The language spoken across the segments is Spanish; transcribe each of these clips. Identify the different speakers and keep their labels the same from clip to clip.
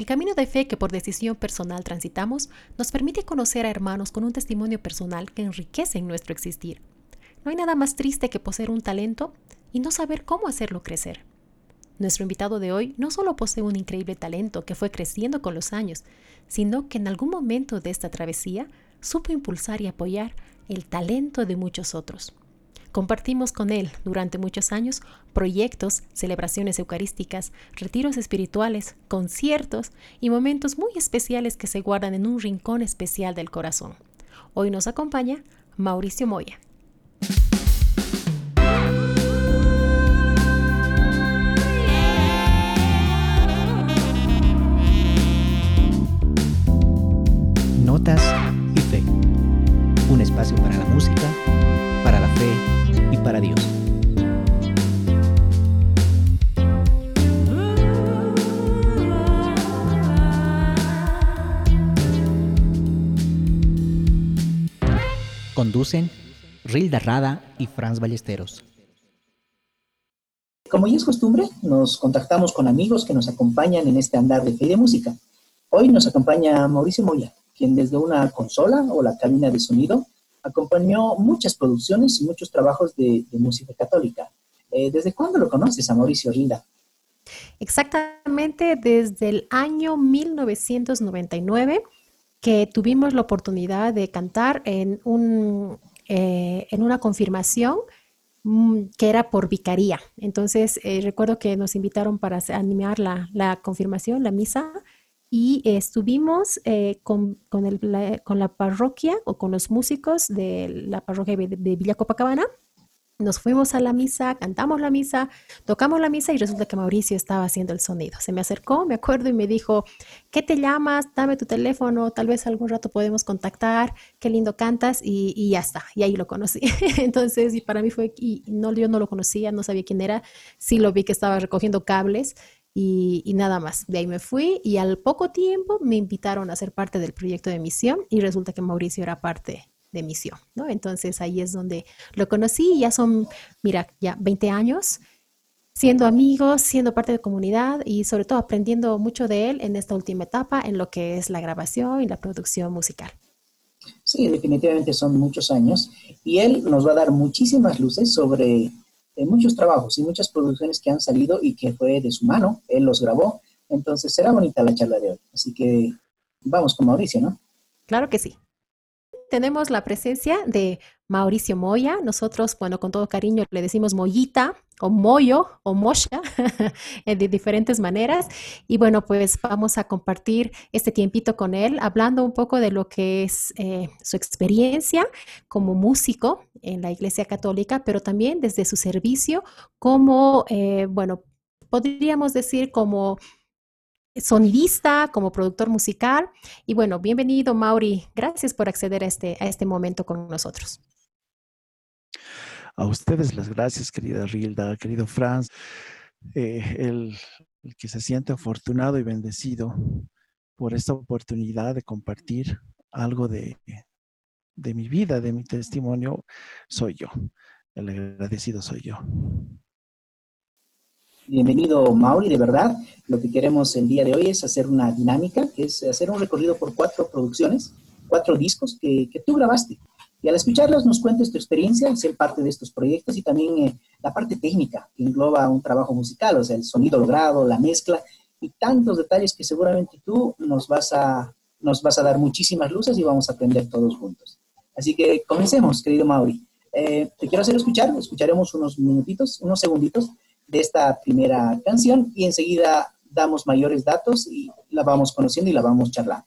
Speaker 1: El camino de fe que por decisión personal transitamos nos permite conocer a hermanos con un testimonio personal que enriquece nuestro existir. No hay nada más triste que poseer un talento y no saber cómo hacerlo crecer. Nuestro invitado de hoy no solo posee un increíble talento que fue creciendo con los años, sino que en algún momento de esta travesía supo impulsar y apoyar el talento de muchos otros. Compartimos con él durante muchos años proyectos, celebraciones eucarísticas, retiros espirituales, conciertos y momentos muy especiales que se guardan en un rincón especial del corazón. Hoy nos acompaña Mauricio Moya.
Speaker 2: Notas y fe. Un espacio para la música, Conducen Rilda Rada y Franz Ballesteros.
Speaker 3: Como ya es costumbre, nos contactamos con amigos que nos acompañan en este andar de fe y de música. Hoy nos acompaña Mauricio Moya, quien desde una consola o la cabina de sonido acompañó muchas producciones y muchos trabajos de, música católica. Eh, ¿Desde cuándo lo conoces a Mauricio Rinda?
Speaker 1: Exactamente desde el año 1999 que tuvimos la oportunidad de cantar en, un, eh, en una confirmación mm, que era por vicaría. Entonces, eh, recuerdo que nos invitaron para animar la, la confirmación, la misa, y estuvimos eh, con, la, parroquia o con los músicos de la parroquia de, Villa Copacabana. Nos fuimos a la misa, cantamos la misa, tocamos la misa y resulta que Mauricio estaba haciendo el sonido. Se me acercó, me acuerdo, y me dijo, ¿qué te llamas? Dame tu teléfono, tal vez algún rato podemos contactar, qué lindo cantas y, y ya está. Y ahí lo conocí. Entonces, y para mí fue, y no, yo no lo conocía, no sabía quién era, sí lo vi que estaba recogiendo cables y, nada más. De ahí me fui y al poco tiempo me invitaron a ser parte del proyecto de misión y resulta que Mauricio era parte de misión, ¿no? Entonces ahí es donde lo conocí y ya son, mira, ya 20 años siendo amigos, siendo parte de comunidad y sobre todo aprendiendo mucho de él en esta última etapa en lo que es la grabación y la producción musical.
Speaker 3: Sí, definitivamente son muchos años y él nos va a dar muchísimas luces sobre muchos trabajos y muchas producciones que han salido y que fue de su mano, él los grabó. Entonces será bonita la charla de hoy. Así que vamos con Mauricio, ¿no?
Speaker 1: Claro que sí tenemos la presencia de Mauricio Moya. Nosotros, bueno, con todo cariño le decimos Moyita o Moyo o Mosha de diferentes maneras. Y bueno, pues vamos a compartir este tiempito con él, hablando un poco de lo que es eh, su experiencia como músico en la Iglesia Católica, pero también desde su servicio como, eh, bueno, podríamos decir como sonidista, como productor musical. Y bueno, bienvenido, Mauri. Gracias por acceder a este, a este momento con nosotros.
Speaker 4: A ustedes las gracias, querida Rilda, querido Franz. Eh, el, que se siente afortunado y bendecido por esta oportunidad de compartir algo de, de mi vida, de mi testimonio, soy yo. El agradecido soy yo.
Speaker 3: Bienvenido, Mauri, de verdad. Lo que queremos el día de hoy es hacer una dinámica, que es hacer un recorrido por cuatro producciones, cuatro discos que, tú grabaste. Y al escucharlos nos cuentes tu experiencia, ser parte de estos proyectos y también eh, la parte técnica que engloba un trabajo musical, o sea, el sonido logrado, la mezcla y tantos detalles que seguramente tú nos vas a, nos vas a dar muchísimas luces y vamos a aprender todos juntos. Así que comencemos, querido Mauri. Eh, te quiero hacer escuchar, escucharemos unos minutitos, unos segunditos de esta primera canción y enseguida damos mayores datos y la vamos conociendo y la vamos charlando.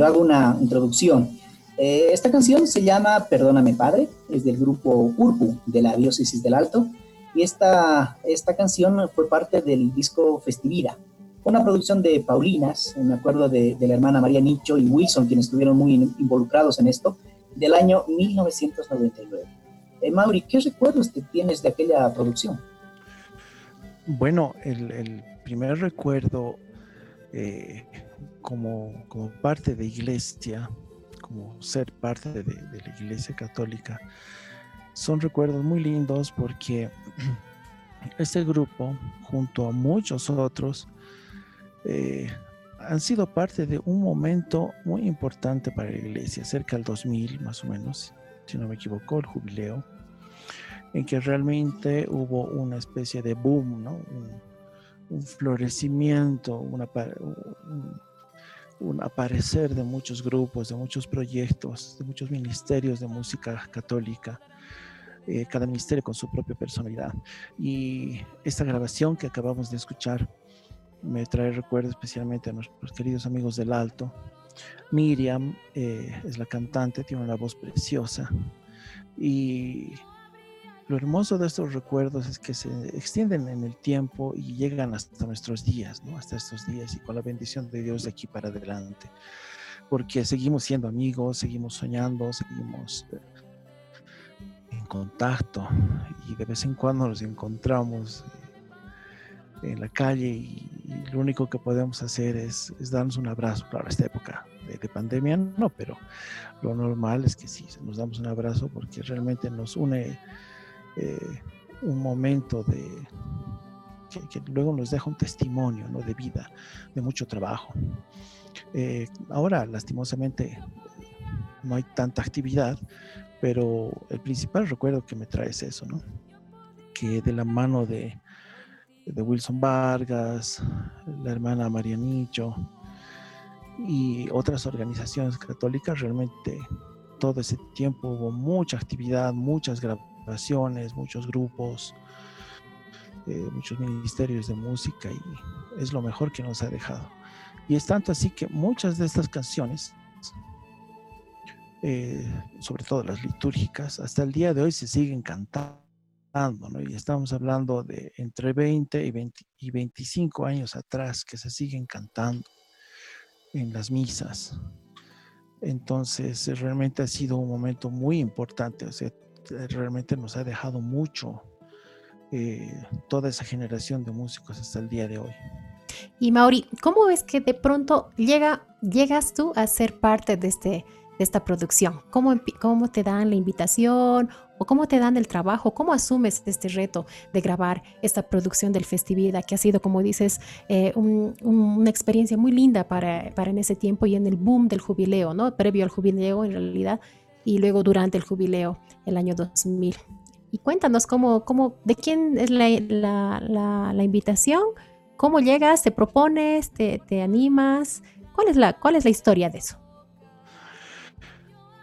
Speaker 3: Yo hago una introducción. Eh, esta canción se llama Perdóname Padre, es del grupo Urpu de la Diócesis del Alto y esta, esta canción fue parte del disco Festivira, una producción de Paulinas, me acuerdo de, de la hermana María Nicho y Wilson, quienes estuvieron muy involucrados en esto, del año 1999. Eh, Mauri, ¿qué recuerdos te tienes de aquella producción?
Speaker 4: Bueno, el, el primer recuerdo eh, como, como, parte de iglesia, como ser parte de, la iglesia católica, son recuerdos muy lindos porque este grupo, junto a muchos otros, eh, han sido parte de un momento muy importante para la iglesia, cerca del 2000 más o menos, si no me equivoco, el jubileo, en que realmente hubo una especie de boom, ¿no? un, florecimiento, un, un, aparecer de muchos grupos, de muchos proyectos, de muchos ministerios de música católica, eh, cada ministerio con su propia personalidad. Y esta grabación que acabamos de escuchar me trae recuerdos especialmente a nuestros queridos amigos del Alto. Miriam eh, es la cantante, tiene una voz preciosa y lo hermoso de estos recuerdos es que se extienden en el tiempo y llegan hasta nuestros días, ¿no? Hasta estos días y con la bendición de Dios de aquí para adelante. Porque seguimos siendo amigos, seguimos soñando, seguimos eh, en contacto y de vez en cuando nos encontramos en la calle y, lo único que podemos hacer es, darnos un abrazo. Claro, esta época de, pandemia no, pero lo normal es que sí, nos damos un abrazo porque realmente nos une eh, un momento de que, luego nos deja un testimonio ¿no? de vida, de mucho trabajo. Eh, ahora, lastimosamente, no hay tanta actividad, pero el principal recuerdo que me trae es eso, ¿no? Que de la mano de, de Wilson Vargas, la hermana María Nicho y otras organizaciones católicas, realmente todo ese tiempo hubo mucha actividad, muchas grabaciones, muchos grupos, eh, muchos ministerios de música y es lo mejor que nos ha dejado. Y es tanto así que muchas de estas canciones, eh, sobre todo las litúrgicas, hasta el día de hoy se siguen cantando y estamos hablando de entre 20 y, 20 y 25 años atrás que se siguen cantando en las misas. Entonces, realmente ha sido un momento muy importante, o sea, realmente nos ha dejado mucho eh, toda esa generación de músicos hasta el día de hoy.
Speaker 1: Y Mauri, ¿cómo ves que de pronto llega, llegas tú a ser parte de este esta producción? ¿Cómo, ¿Cómo te dan la invitación o cómo te dan el trabajo? ¿Cómo asumes este reto de grabar esta producción del Festivida que ha sido, como dices, eh, una experiencia muy linda para, para en ese tiempo y en el boom del jubileo, ¿no? Previo al jubileo en realidad y luego durante el jubileo, el año 2000. Y cuéntanos cómo, cómo, de quién es la, la, invitación, cómo llegas, te propones, te, te animas, ¿Cuál es, la, ¿cuál es la historia de eso?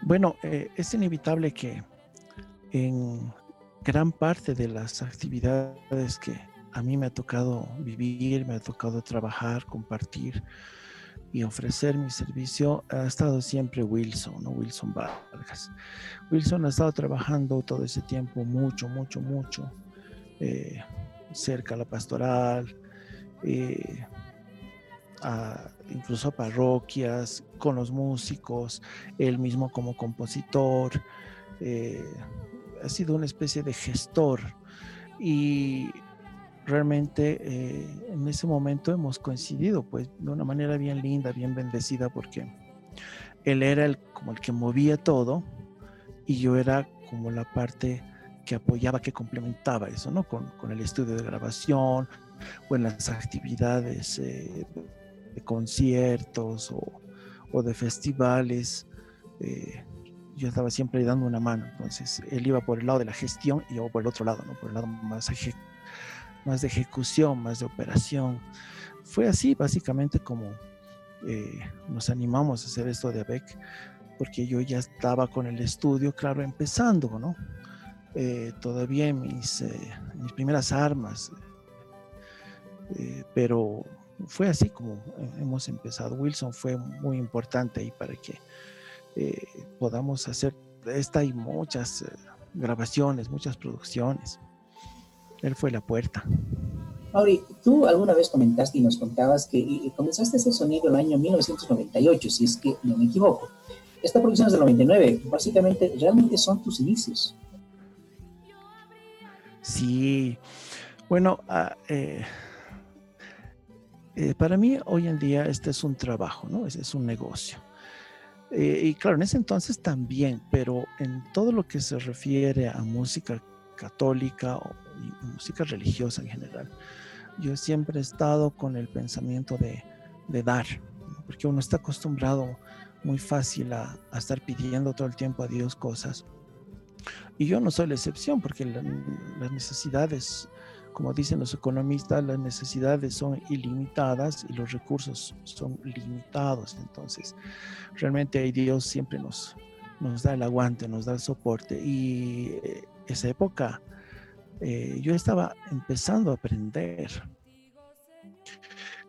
Speaker 4: Bueno, eh, es inevitable que en gran parte de las actividades que a mí me ha tocado vivir, me ha tocado trabajar, compartir y ofrecer mi servicio, ha estado siempre Wilson, ¿no? Wilson Vargas. Wilson ha estado trabajando todo ese tiempo mucho, mucho, mucho, eh, cerca a la pastoral, eh, incluso a parroquias, con los músicos, él mismo como compositor, eh, ha sido una especie de gestor y realmente eh, en ese momento hemos coincidido pues de una manera bien linda, bien bendecida porque él era el, como el que movía todo y yo era como la parte que apoyaba, que complementaba eso, ¿no? Con, con el estudio de grabación o en las actividades eh, de conciertos o, de festivales, eh, yo estaba siempre dando una mano. Entonces, él iba por el lado de la gestión y yo por el otro lado, ¿no? por el lado más, más de ejecución, más de operación. Fue así, básicamente, como eh, nos animamos a hacer esto de ABEC, porque yo ya estaba con el estudio, claro, empezando, ¿no? Eh, todavía mis, mis primeras armas, pero fue así como hemos empezado. Wilson fue muy importante ahí para que eh, podamos hacer esta y muchas eh, grabaciones, muchas producciones. Él fue la puerta.
Speaker 3: Mauri, tú alguna vez comentaste y nos contabas que comenzaste ese sonido el año 1998, si es que no me equivoco. Esta producción es del 99, básicamente realmente son tus inicios.
Speaker 4: Sí, bueno, eh, eh, para mí hoy en día este es un trabajo, ¿no? Es, es un negocio. Eh, y claro, en ese entonces también, pero en todo lo que se refiere a música católica o música religiosa en general, yo siempre he estado con el pensamiento de, dar, porque uno está acostumbrado muy fácil a, estar pidiendo todo el tiempo a Dios cosas. Y yo no soy la excepción, porque las necesidades como dicen los economistas, las necesidades son ilimitadas y los recursos son limitados. Entonces, realmente Dios siempre nos, nos da el aguante, nos da el soporte. Y eh, esa época eh, yo estaba empezando a aprender.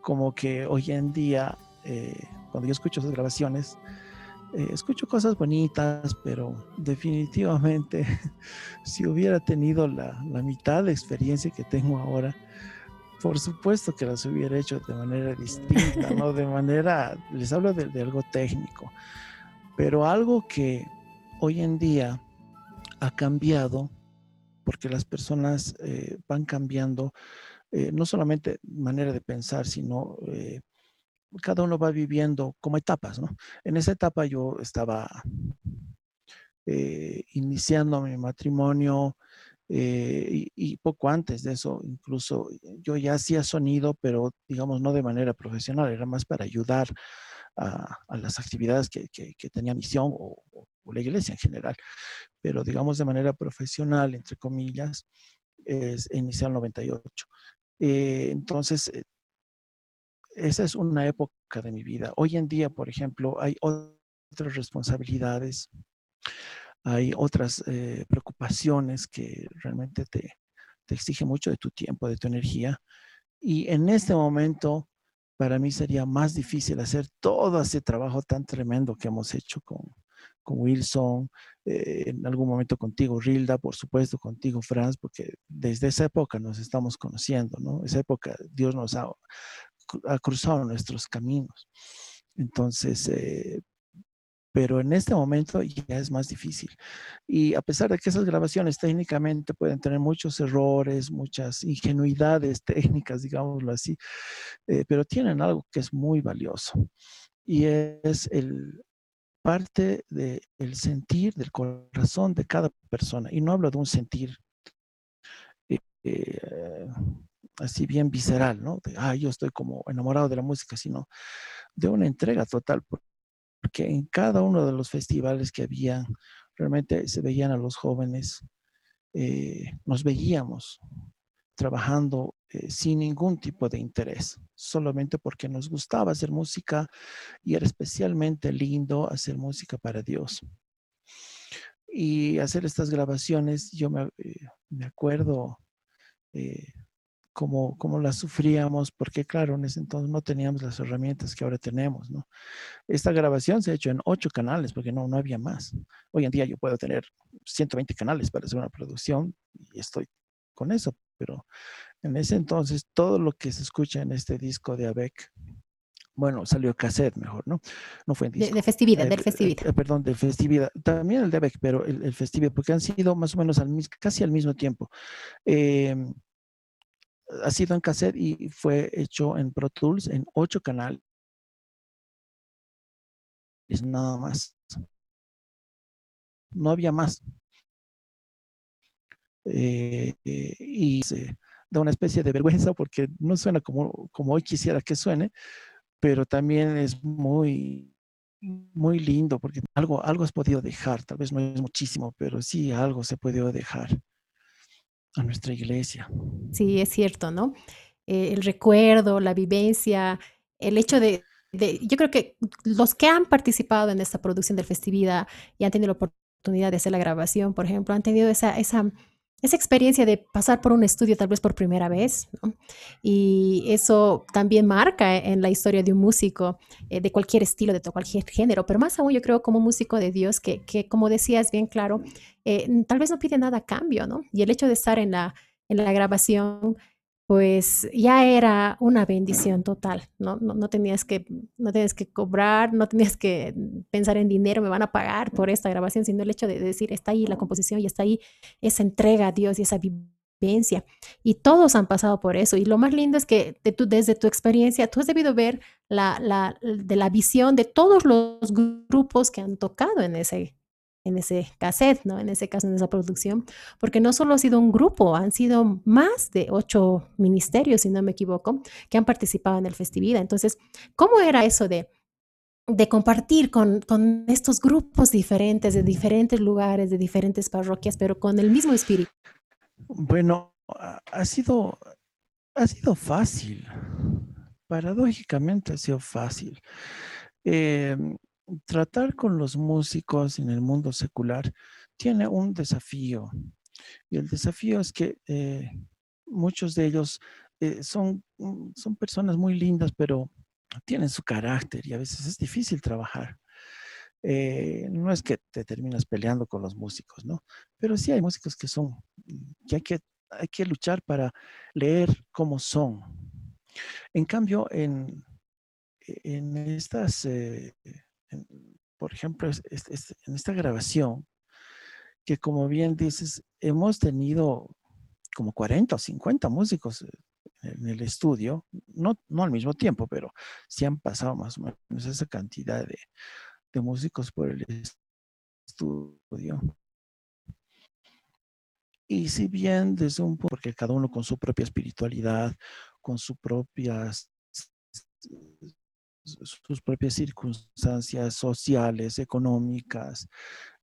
Speaker 4: Como que hoy en día, eh, cuando yo escucho esas grabaciones, eh, escucho cosas bonitas, pero definitivamente si hubiera tenido la, mitad de experiencia que tengo ahora, por supuesto que las hubiera hecho de manera distinta, ¿no? De manera, les hablo de, algo técnico, pero algo que hoy en día ha cambiado, porque las personas eh, van cambiando, eh, no solamente manera de pensar, sino cada uno va viviendo como etapas, ¿no? En esa etapa yo estaba eh, iniciando mi matrimonio eh, y, poco antes de eso, incluso yo ya hacía sonido, pero digamos no de manera profesional, era más para ayudar a, las actividades que, tenía misión o, la iglesia en general, pero digamos de manera profesional, entre comillas, es inicial 98. Eh, entonces, esa es una época de mi vida. Hoy en día, por ejemplo, hay otras responsabilidades, hay otras eh, preocupaciones que realmente te, te exigen mucho de tu tiempo, de tu energía. Y en este momento, para mí sería más difícil hacer todo ese trabajo tan tremendo que hemos hecho con, con Wilson, eh, en algún momento contigo, Rilda, por supuesto, contigo, Franz, porque desde esa época nos estamos conociendo, ¿no? Esa época Dios nos ha ha cruzado nuestros caminos. Entonces, eh, pero en este momento ya es más difícil. Y a pesar de que esas grabaciones técnicamente pueden tener muchos errores, muchas ingenuidades técnicas, digámoslo así, eh, pero tienen algo que es muy valioso y es el parte del sentir del corazón de cada persona. Y no hablo de un sentir eh, así bien visceral, ¿no? De, ah, yo estoy como enamorado de la música, sino de una entrega total, porque en cada uno de los festivales que había, realmente se veían a los jóvenes, eh, nos veíamos trabajando eh, sin ningún tipo de interés, solamente porque nos gustaba hacer música y era especialmente lindo hacer música para Dios. Y hacer estas grabaciones, yo me, eh, acuerdo cómo, cómo las sufríamos, porque claro, en ese entonces no teníamos las herramientas que ahora tenemos. Esta grabación se ha hecho en ocho canales, porque no, no había más. Hoy en día yo puedo tener 120 canales para hacer una producción y estoy con eso, pero en ese entonces todo lo que se escucha en este disco de ABEC, bueno, salió cassette mejor, ¿no? No fue en disco.
Speaker 1: De, festividad, del festividad.
Speaker 4: Eh, perdón, de festividad. También el de ABEC, pero el, el festividad, porque han sido más o menos al, casi al mismo tiempo. Eh, ha sido en cassette y fue hecho en Pro Tools en ocho canales. Es nada más. No había más. Eh, eh, y da una especie de vergüenza porque no suena como, como hoy quisiera que suene, pero también es muy, muy lindo porque algo, algo has podido dejar, tal vez no es muchísimo, pero sí algo se puede dejar a nuestra iglesia.
Speaker 1: Sí, es cierto, ¿no? Eh, el recuerdo, la vivencia, el hecho de, yo creo que los que han participado en esta producción del Festivida y han tenido la oportunidad de hacer la grabación, por ejemplo, han tenido esa, esa, esa experiencia de pasar por un estudio tal vez por primera vez, y eso también marca en la historia de un músico eh, de cualquier estilo, de cualquier género, pero más aún yo creo como músico de Dios, que, que como decías bien claro, eh, tal vez no pide nada cambio, ¿no? Y el hecho de estar en la, en la grabación pues ya era una bendición total, ¿no? No, tenías que, no tenías que cobrar, no tenías que pensar en dinero, me van a pagar por esta grabación, sino el hecho de decir, está ahí la composición y está ahí esa entrega a Dios y esa vivencia. Y todos han pasado por eso. Y lo más lindo es que desde tu experiencia, tú has debido ver la, la, de la visión de todos los grupos que han tocado en ese, en ese cassette, ¿no? En ese caso, en esa producción, porque no solo ha sido un grupo, han sido más de ocho ministerios, si no me equivoco, que han participado en el festividad. Entonces, ¿cómo era eso de, de compartir con, con estos grupos diferentes, de diferentes lugares, de diferentes parroquias, pero con el mismo espíritu?
Speaker 4: Bueno, ha sido, ha sido fácil. Paradójicamente ha sido fácil. Eh, tratar con los músicos en el mundo secular tiene un desafío. Y el desafío es que eh, muchos de ellos eh, son, mm, son personas muy lindas, pero tienen su carácter y a veces es difícil trabajar. Eh, no es que te terminas peleando con los músicos, ¿no? Pero sí hay músicos que son, mm, que hay que, hay que luchar para leer cómo son. En cambio, en, en estas por ejemplo, en esta grabación, que como bien dices, hemos tenido como 40 o 50 músicos eh, en el estudio, no, no al mismo tiempo, pero sí han pasado más o menos esa cantidad de, de músicos por el estudio. Y si bien desde un porque cada uno con su propia espiritualidad, con sus propias sus propias circunstancias sociales, económicas,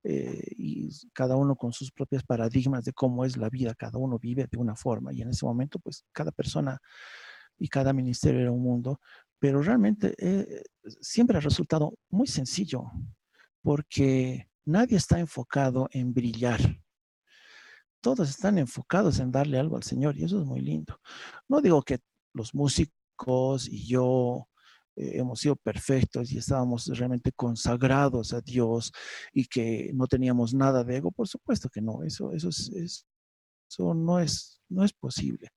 Speaker 4: eh, y cada uno con sus propios paradigmas de cómo es la vida, cada uno vive de una forma y en ese momento pues cada persona y cada ministerio era un mundo, pero realmente eh, siempre ha resultado muy sencillo porque nadie está enfocado en brillar. Todos están enfocados en darle algo al Señor y eso es muy lindo. No digo que los músicos y yo hemos sido perfectos y estábamos realmente consagrados a Dios y que no teníamos nada de ego, por supuesto que no, eso, eso, es, eso no, es, no es posible.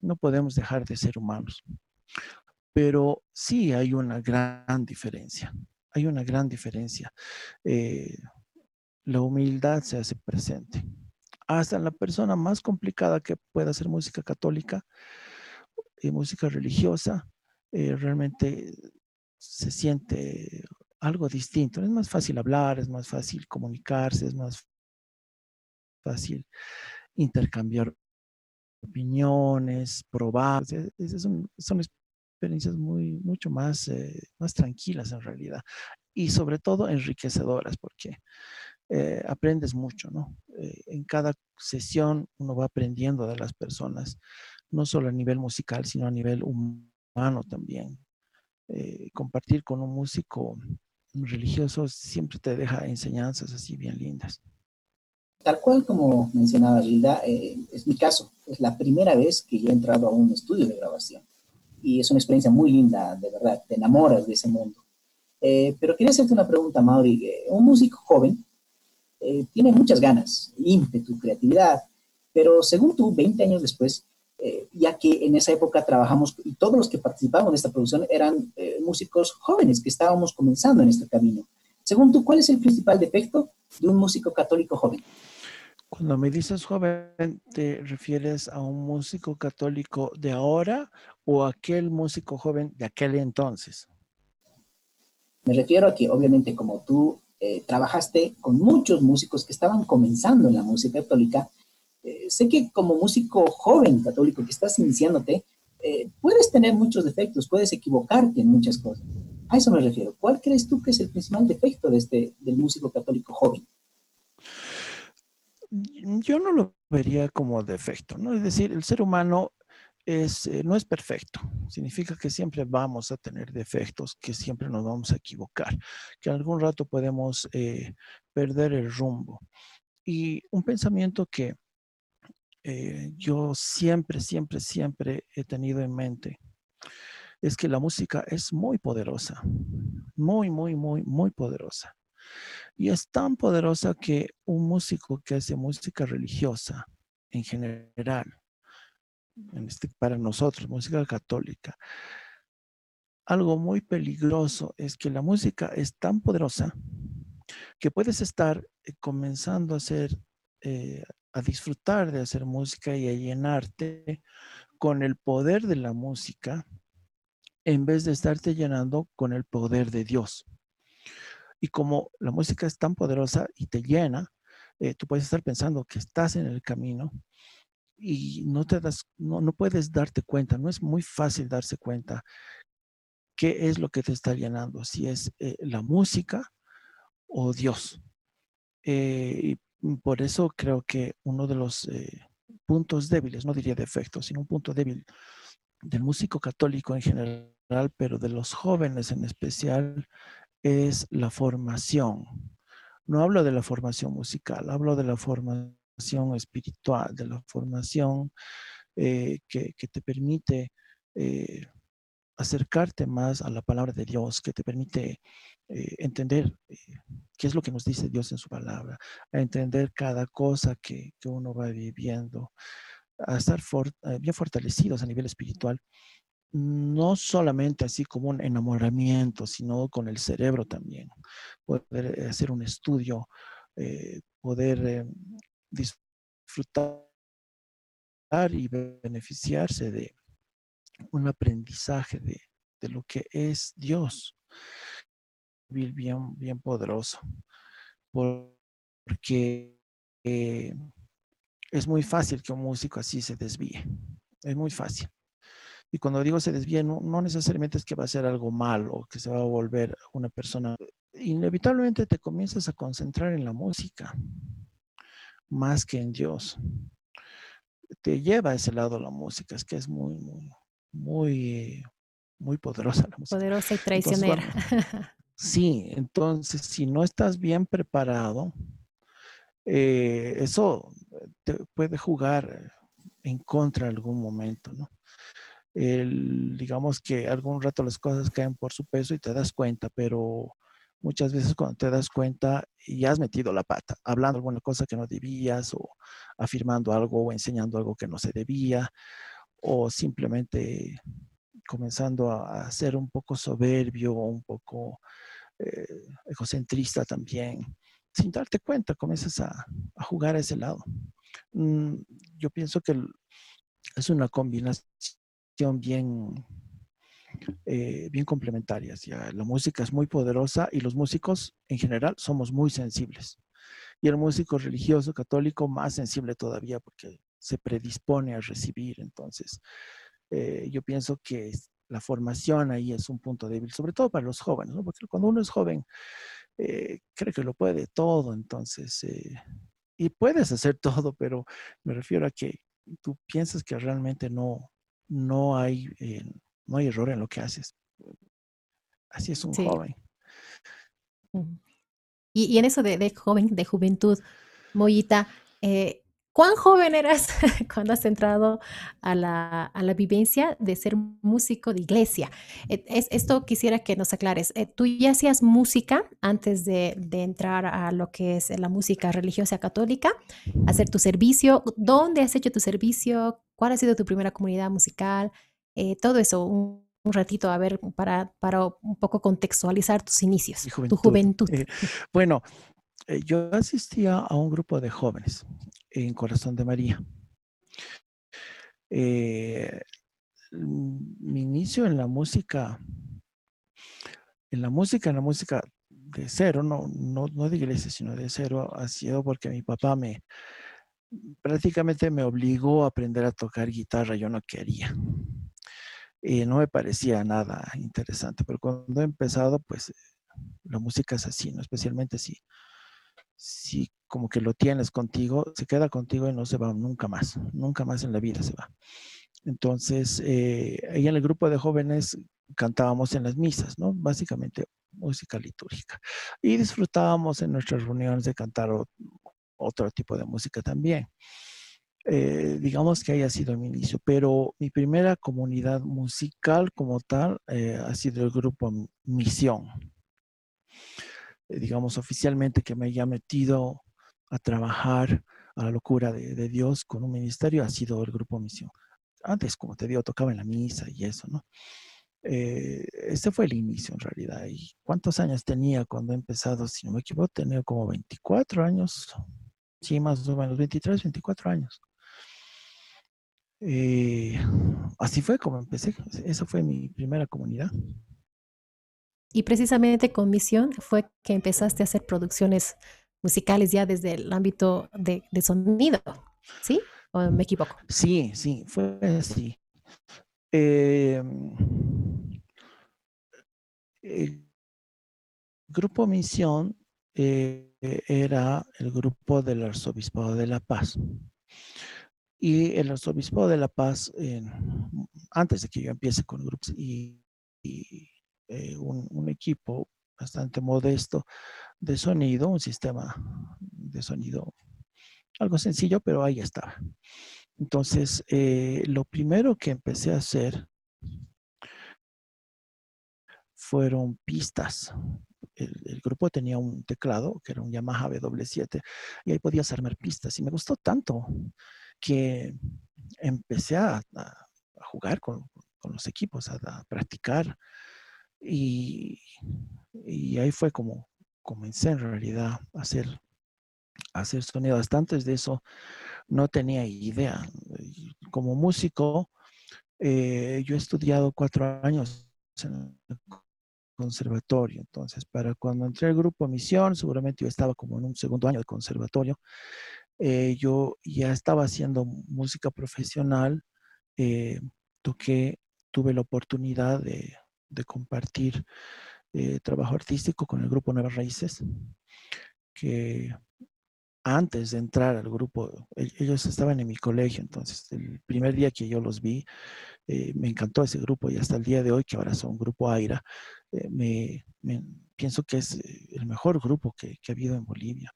Speaker 4: No podemos dejar de ser humanos. Pero sí hay una gran diferencia, hay una gran diferencia. Eh, la humildad se hace presente. Hasta la persona más complicada que pueda hacer música católica y música religiosa, eh, realmente se siente algo distinto. Es más fácil hablar, es más fácil comunicarse, es más fácil intercambiar opiniones, probar. son, son, experiencias muy, mucho más, eh, más tranquilas en realidad y sobre todo enriquecedoras porque eh, aprendes mucho, ¿no? en cada sesión uno va aprendiendo de las personas, no solo a nivel musical, sino a nivel humano también. Eh, compartir con un músico religioso siempre te deja enseñanzas así bien lindas.
Speaker 3: Tal cual como mencionaba Gilda, eh, es mi caso. Es la primera vez que yo he entrado a un estudio de grabación. Y es una experiencia muy linda, de verdad. Te enamoras de ese mundo. Eh, pero quería hacerte una pregunta, Mauri. un músico joven tiene muchas ganas, ímpetu, creatividad, pero según tú, 20 años después, eh, ya que en esa época trabajamos y todos los que participaban en esta producción eran eh, músicos jóvenes que estábamos comenzando en este camino. Según tú, ¿cuál es el principal defecto de un músico católico joven?
Speaker 4: Cuando me dices joven, ¿te refieres a un músico católico de ahora o a aquel músico joven de aquel entonces?
Speaker 3: Me refiero a que obviamente como tú eh, trabajaste con muchos músicos que estaban comenzando en la música católica, eh, sé que como músico joven católico que estás iniciándote, eh, puedes tener muchos defectos, puedes equivocarte en muchas cosas. A eso me refiero. ¿Cuál crees tú que es el principal defecto de este, del músico católico joven?
Speaker 4: Yo no lo vería como defecto, ¿no? Es decir, el ser humano es, eh, no es perfecto. Significa que siempre vamos a tener defectos, que siempre nos vamos a equivocar, que algún rato podemos perder el rumbo. Y un pensamiento que eh, yo siempre, siempre, siempre he tenido en mente es que la música es muy poderosa, muy, muy, muy, muy poderosa. Y es tan poderosa que un músico que hace música religiosa en general, este, para nosotros, música católica, algo muy peligroso es que la música es tan poderosa que puedes estar eh, comenzando a hacer, eh, a disfrutar de hacer música y a llenarte con el poder de la música en vez de estarte llenando con el poder de Dios. Y como la música es tan poderosa y te llena, eh, tú puedes estar pensando que estás en el camino y no te das, no, no puedes darte cuenta, no es muy fácil darse cuenta qué es lo que te está llenando, si es la música o Dios. Eh, por eso creo que uno de los eh, puntos débiles, no diría defectos, sino un punto débil del músico católico en general, pero de los jóvenes en especial, es la formación. No hablo de la formación musical, hablo de la formación espiritual, de la formación eh, que, te permite acercarte más a la palabra de Dios, que te permite eh, entender eh, qué es lo que nos dice Dios en su palabra, a entender cada cosa que, uno va viviendo, a estar eh, bien fortalecidos a nivel espiritual, no solamente así como un enamoramiento, sino con el cerebro también, poder hacer un estudio, poder disfrutar y beneficiarse de un aprendizaje de, de lo que es Dios bien, bien poderoso, porque eh, es muy fácil que un músico así se desvíe, es muy fácil. Y cuando digo se desvíe, no, no necesariamente es que va a ser algo malo, que se va a volver una persona. Inevitablemente te comienzas a concentrar en la música más que en Dios. Te lleva a ese lado la música, es que es muy, muy, muy, muy poderosa la música.
Speaker 1: Poderosa y traicionera.
Speaker 4: Sí, entonces si no estás bien preparado, eh, eso te puede jugar en contra en algún momento, ¿no? digamos que algún rato las cosas caen por su peso y te das cuenta, pero muchas veces cuando te das cuenta ya has metido la pata, hablando alguna cosa que no debías o afirmando algo o enseñando algo que no se debía o simplemente comenzando a, ser un poco soberbio un poco eh, egocentrista también. Sin darte cuenta, comienzas a, jugar a ese lado. Mm, yo pienso que es una combinación bien, eh, bien complementaria. La música es muy poderosa y los músicos en general somos muy sensibles. Y el músico religioso católico más sensible todavía porque se predispone a recibir. Entonces, eh, yo pienso que la formación ahí es un punto débil, sobre todo para los jóvenes, ¿no? porque cuando uno es joven, eh, cree que lo puede todo, entonces, eh, y puedes hacer todo, pero me refiero a que tú piensas que realmente no, no, hay, no hay error en lo que haces. Así es un joven.
Speaker 1: Y, en eso de, de, joven, de juventud, Mollita, eh, ¿Cuán joven eras cuando has entrado a la, vivencia de ser músico de iglesia? E, es, esto quisiera que nos aclares. Eh, ¿Tú ya hacías música antes de, entrar a lo que es la música religiosa católica? ¿Hacer tu servicio? ¿Dónde has hecho tu servicio? ¿Cuál ha sido tu primera comunidad musical? Eh, todo eso, un, ratito, a ver, para, para un poco contextualizar tus inicios, tu juventud.
Speaker 4: Eh, bueno, yo asistía a un grupo de jóvenes en Corazón de María. Eh, mi inicio en la música, en la música, en la música de cero, no, no, de iglesia, sino de cero, ha sido porque mi papá me prácticamente me obligó a aprender a tocar guitarra, yo no quería. No me parecía nada interesante, pero cuando he empezado, pues la música es así, ¿no? Especialmente si si como que lo tienes contigo, se queda contigo y no se va nunca más, nunca más en la vida se va. Entonces, eh, ahí en el grupo de jóvenes cantábamos en las misas, ¿no? Básicamente música litúrgica. Y disfrutábamos en nuestras reuniones de cantar otro tipo de música también. eh, digamos que haya sido mi inicio, pero mi primera comunidad musical como tal eh, ha sido el grupo Misión. Eh, digamos oficialmente que me haya metido a trabajar a la locura de, Dios con un ministerio ha sido el grupo Misión. Antes, como te digo, tocaba en la misa y eso, ¿no? este fue el inicio en realidad. ¿Y cuántos años tenía cuando he empezado? Si no me equivoco, tenía como 24 años. Sí, más o menos, 23, 24 años. Eh, así fue como empecé. Esa fue mi primera comunidad.
Speaker 1: Y precisamente con Misión fue que empezaste a hacer producciones musicales ya desde el ámbito de, sonido, ¿sí? ¿O me equivoco?
Speaker 4: Sí, sí, fue así. Eh, el grupo Misión eh, era el grupo del Arzobispado de La Paz. Y el arzobispo de La Paz, antes de que yo empiece con grupos y, eh, un, equipo bastante modesto de sonido, un sistema de sonido algo sencillo, pero ahí estaba. Entonces, eh, lo primero que empecé a hacer fueron pistas. El, grupo tenía un teclado que era un Yamaha W7 y ahí podías armar pistas y me gustó tanto que empecé a, jugar con, los equipos, a, practicar. Y, ahí fue como comencé en realidad a hacer, a hacer sonidos. Antes de eso no tenía idea. Como músico, eh, yo he estudiado cuatro años en el conservatorio. Entonces, para cuando entré al grupo Misión, seguramente yo estaba como en un segundo año de conservatorio. Eh, yo ya estaba haciendo música profesional, eh, toqué, tuve la oportunidad de, compartir eh, trabajo artístico con el grupo Nuevas Raíces, que antes de entrar al grupo, ellos estaban en mi colegio, entonces el primer día que yo los vi, me encantó ese grupo y hasta el día de hoy, que ahora son Grupo Aira, me, pienso que es el mejor grupo que ha habido en Bolivia.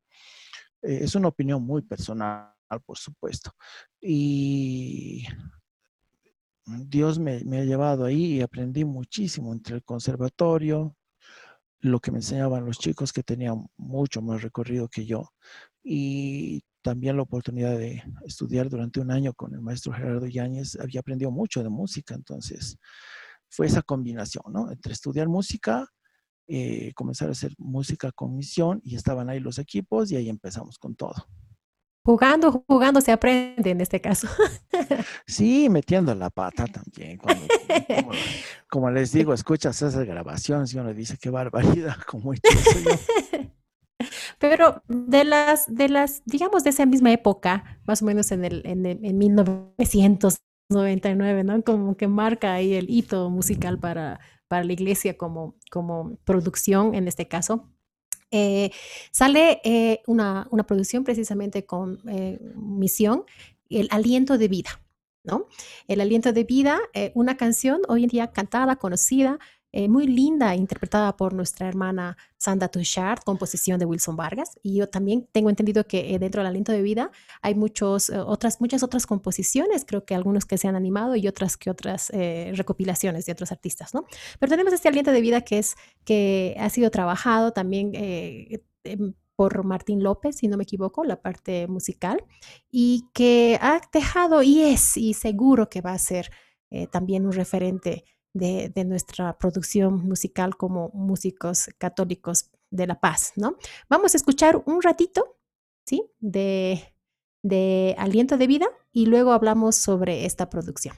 Speaker 4: Eh, es una opinión muy personal, por supuesto. Y Dios me, ha llevado ahí y aprendí muchísimo entre el conservatorio, lo que me enseñaban los chicos que tenían mucho más recorrido que yo y también la oportunidad de estudiar durante un año con el maestro Gerardo Yáñez. Había aprendido mucho de música, entonces fue esa combinación, ¿no? Entre estudiar música eh, comenzar a hacer música con misión y estaban ahí los equipos y ahí empezamos con todo.
Speaker 1: Jugando, jugando se aprende en este caso.
Speaker 4: Sí, metiendo la pata también. como, les digo, escuchas esas grabaciones y uno dice qué barbaridad, como
Speaker 1: Pero de las, de las, digamos, de esa misma época, más o menos en el, en, en 1999, ¿no? Como que marca ahí el hito musical para, para la iglesia como, como producción en este caso. Eh, sale eh, una, una, producción precisamente con eh, misión, el aliento de vida, ¿no? El aliento de vida, una canción hoy en día cantada, conocida, eh, muy linda, interpretada por nuestra hermana Sandra Touchard, composición de Wilson Vargas. Y yo también tengo entendido que eh, dentro del aliento de vida hay muchos, eh, otras, muchas otras composiciones, creo que algunos que se han animado y otras que otras recopilaciones de otros artistas, ¿no? Pero tenemos este aliento de vida que es que ha sido trabajado también em, por Martín López, si no me equivoco, la parte musical, y que ha dejado y es, y seguro que va a ser también un referente de, nuestra producción musical como músicos católicos de La Paz, ¿no? Vamos a escuchar un ratito, ¿sí? De, de Aliento de Vida y luego hablamos sobre esta producción.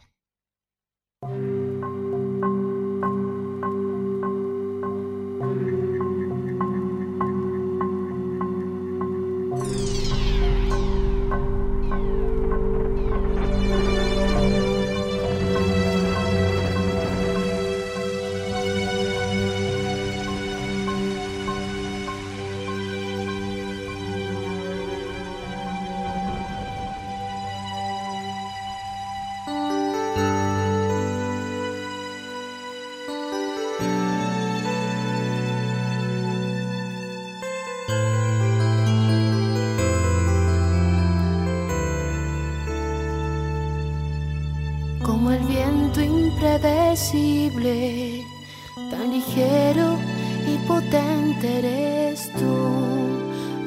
Speaker 5: Impredecible, tan ligero y potente eres tú,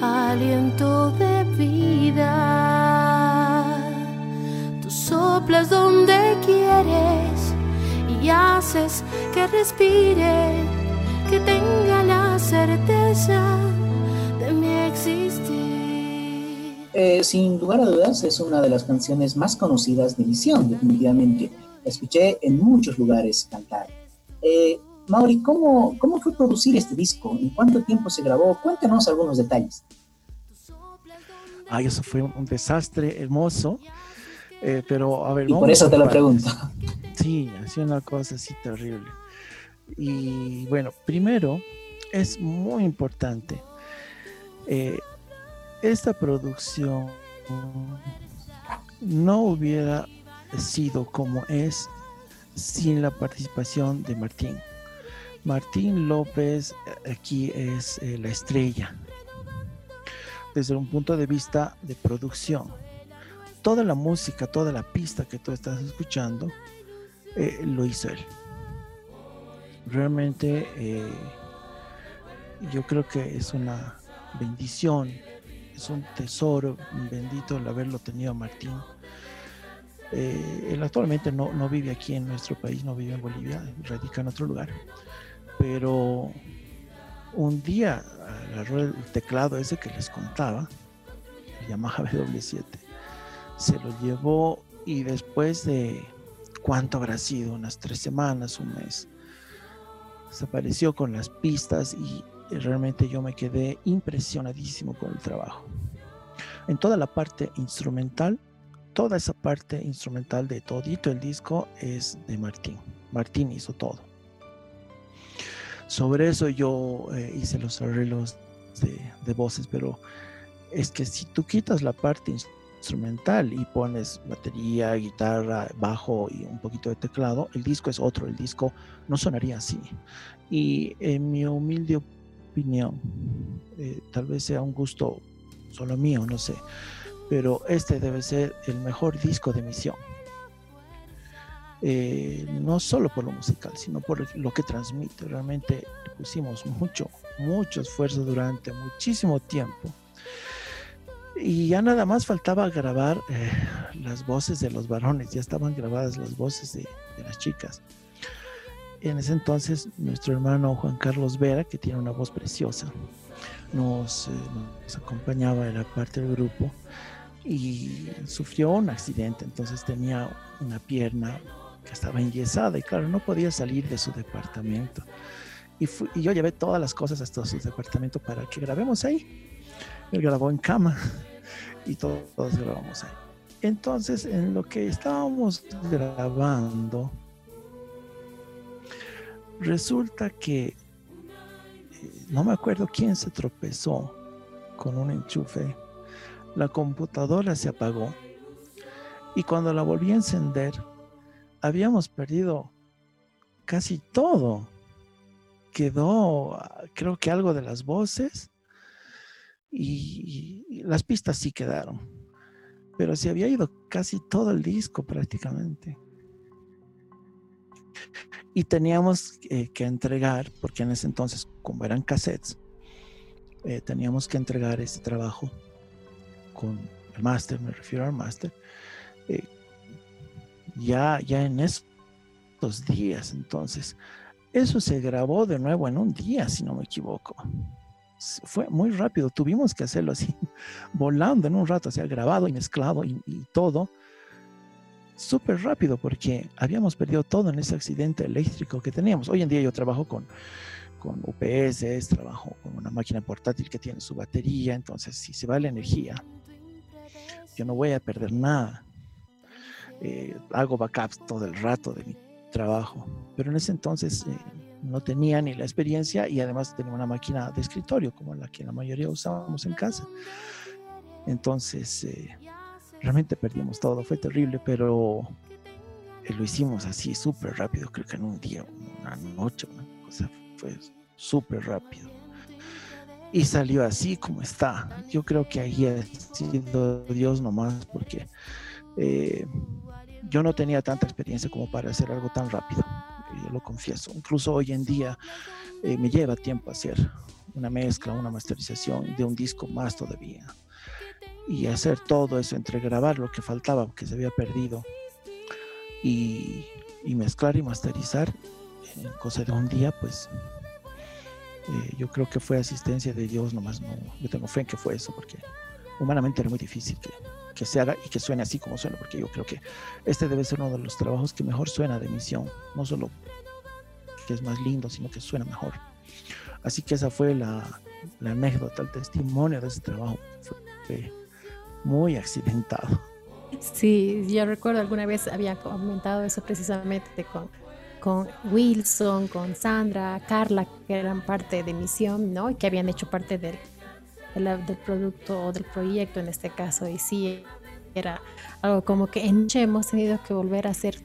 Speaker 5: aliento de vida. Tú soplas donde quieres y haces que respire, que tenga la certeza de mi existir.
Speaker 3: Eh, sin lugar a dudas, es una de las canciones más conocidas de Visión, definitivamente. La escuché en muchos lugares cantar. Eh, Mauri, ¿cómo, ¿cómo fue producir este disco? ¿En cuánto tiempo se grabó? Cuéntanos algunos detalles.
Speaker 4: Ay, eso fue un desastre hermoso. Eh, pero a ver.
Speaker 3: Y por eso te lo pregunto.
Speaker 4: Sí, ha una cosa así terrible. Y bueno, primero es muy importante esta producción no hubiera sido como es sin la participación de Martín. Martín López eh, aquí es eh, la estrella desde un punto de vista de producción. Toda la música, toda la pista que tú estás escuchando, eh, lo hizo él. Realmente yo creo que es una bendición es un tesoro bendito el haberlo tenido Martín. Eh, él actualmente no, no, vive aquí en nuestro país, no vive en Bolivia, radica en otro lugar. Pero un día agarró el teclado ese que les contaba, el Yamaha W7, se lo llevó y después de, ¿cuánto habrá sido? Unas tres semanas, un mes, se apareció con las pistas y realmente yo me quedé impresionadísimo con el trabajo. En toda la parte instrumental, toda esa parte instrumental de todito el disco es de Martín. Martín hizo todo. Sobre eso yo eh, hice los arreglos de, voces, pero es que si tú quitas la parte instrumental y pones batería, guitarra, bajo y un poquito de teclado, el disco es otro, el disco no sonaría así. Y en mi humilde opinión. Eh, tal vez sea un gusto solo mío, no sé. Pero este debe ser el mejor disco de misión. Eh, no solo por lo musical, sino por lo que transmite. Realmente pusimos mucho, mucho esfuerzo durante muchísimo tiempo. Y ya nada más faltaba grabar eh, las voces de los varones, ya estaban grabadas las voces de las chicas en ese entonces nuestro hermano Juan Carlos Vera, que tiene una voz preciosa, nos, eh, acompañaba en la parte del grupo y sufrió un accidente, entonces tenía una pierna que estaba enyesada y claro, no podía salir de su departamento. Y, y yo llevé todas las cosas hasta su departamento para que grabemos ahí. Él grabó en cama y todos, todos grabamos ahí. Entonces, en lo que estábamos grabando, Resulta que eh, no me acuerdo quién se tropezó con un enchufe. La computadora se apagó y cuando la volví a encender, habíamos perdido casi todo. Quedó, creo que algo de las voces y, las pistas sí quedaron. Pero se había ido casi todo el disco prácticamente y teníamos eh, que entregar, porque en ese entonces, como eran cassettes, eh, teníamos que entregar ese trabajo con el máster, me refiero al máster, eh, ya, ya en estos días. Entonces, eso se grabó de nuevo en un día, si no me equivoco. Fue muy rápido, tuvimos que hacerlo así, volando en un rato, o sea, grabado y mezclado y todo súper rápido porque habíamos perdido todo en ese accidente eléctrico que teníamos. Hoy en día yo trabajo con, con UPS, trabajo con una máquina portátil que tiene su batería, entonces si se va la energía, yo no voy a perder nada. Eh, hago backups todo el rato de mi trabajo, pero en ese entonces eh, no tenía ni la experiencia y además tenía una máquina de escritorio como la que la mayoría usábamos en casa. Entonces, eh, realmente perdimos todo, fue terrible, pero lo hicimos así súper rápido, creo que en un día, una noche, una cosa, fue súper rápido. Y salió así como está. Yo creo que ahí sido Dios nomás, porque eh, yo no tenía tanta experiencia como para hacer algo tan rápido, yo lo confieso. Incluso hoy en día eh, me lleva tiempo hacer una mezcla, una masterización de un disco más todavía. Y hacer todo eso, entre grabar lo que faltaba, que se había perdido, y, mezclar y masterizar en cosa de un día, pues eh, yo creo que fue asistencia de Dios nomás. No, yo tengo fe en que fue eso, porque humanamente era muy difícil que, que se haga y que suene así como suena, porque yo creo que este debe ser uno de los trabajos que mejor suena de misión, no solo que es más lindo, sino que suena mejor. Así que esa fue la, la anécdota, el testimonio de ese trabajo. Fue muy accidentado.
Speaker 1: Sí, yo recuerdo alguna vez había comentado eso precisamente con, con Wilson, con Sandra, Carla, que eran parte de Misión, ¿no? Y que habían hecho parte del, del producto o del proyecto en este caso. Y sí, era algo como que en hemos tenido que volver a hacer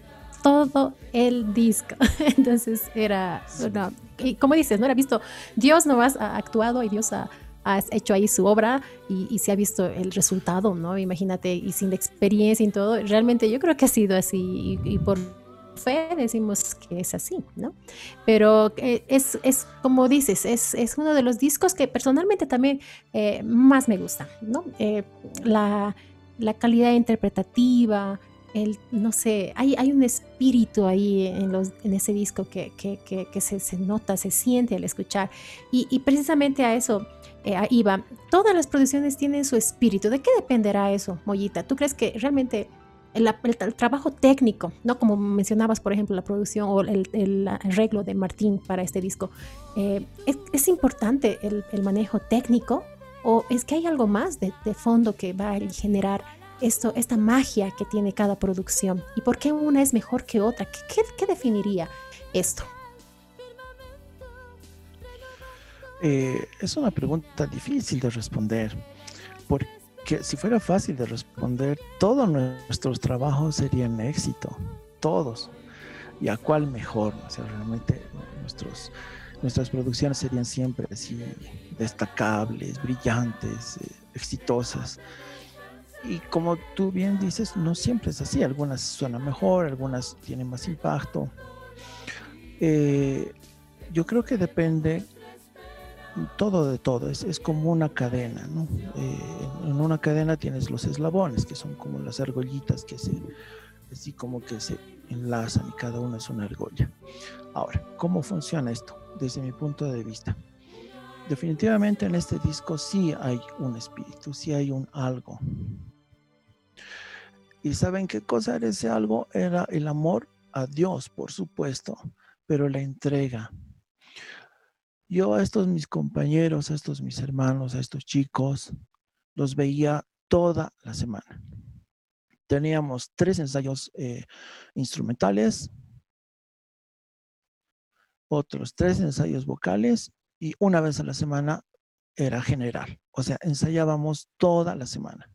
Speaker 1: todo el disco. Entonces era, y como dices, no era visto, Dios no ha actuado y Dios ha, hecho ahí su obra y, se ha visto el resultado, ¿no? Imagínate, y sin la experiencia y todo, realmente yo creo que ha sido así y, por fe decimos que es así, ¿no? Pero eh, es, es, como dices, es, es, uno de los discos que personalmente también eh, más me gusta, ¿no? Eh, la, la calidad interpretativa, el, no sé, hay, hay un espíritu ahí en, los, en ese disco que, que, que, se, se, nota, se siente al escuchar. Y, y precisamente a eso eh, iba. Todas las producciones tienen su espíritu. ¿De qué dependerá eso, Mollita? ¿Tú crees que realmente el, el, trabajo técnico, no como mencionabas, por ejemplo, la producción o el, el arreglo de Martín para este disco, eh, es, es, importante el, manejo técnico o es que hay algo más de, de fondo que va a generar esto, esta magia que tiene cada producción y por qué una es mejor que otra. ¿Qué, definiría esto?
Speaker 4: Eh, es una pregunta difícil de responder, porque si fuera fácil de responder, todos nuestros trabajos serían éxito, todos. ¿Y a cuál mejor? O sea, realmente nuestros, nuestras producciones serían siempre así destacables, brillantes, eh, exitosas. Y como tú bien dices, no siempre es así. Algunas suenan mejor, algunas tienen más impacto. Eh, yo creo que depende todo de todo. Es, como una cadena. Eh, en una cadena tienes los eslabones, que son como las argollitas que se, así como que se enlazan y cada una es una argolla. Ahora, ¿cómo funciona esto? Desde mi punto de vista. Definitivamente en este disco sí hay un espíritu, sí hay un algo, ¿Y saben qué cosa era ese algo? Era el amor a Dios, por supuesto, pero la entrega. Yo a estos mis compañeros, a estos mis hermanos, a estos chicos, los veía toda la semana. Teníamos tres ensayos eh, instrumentales, otros tres ensayos vocales y una vez a la semana era general. O sea, ensayábamos toda la semana.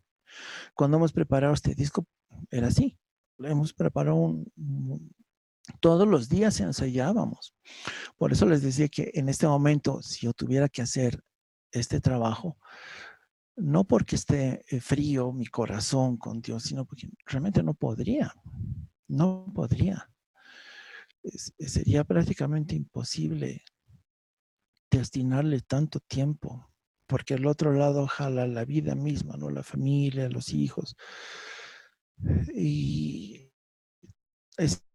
Speaker 4: Cuando hemos preparado este disco, era así. Hemos preparado un, todos los días ensayábamos. Por eso les decía que en este momento, si yo tuviera que hacer este trabajo, no porque esté eh, frío mi corazón con Dios, sino porque realmente no podría. No podría. sería prácticamente imposible destinarle tanto tiempo porque el otro lado jala la vida misma, ¿no? La familia, los hijos. Y es,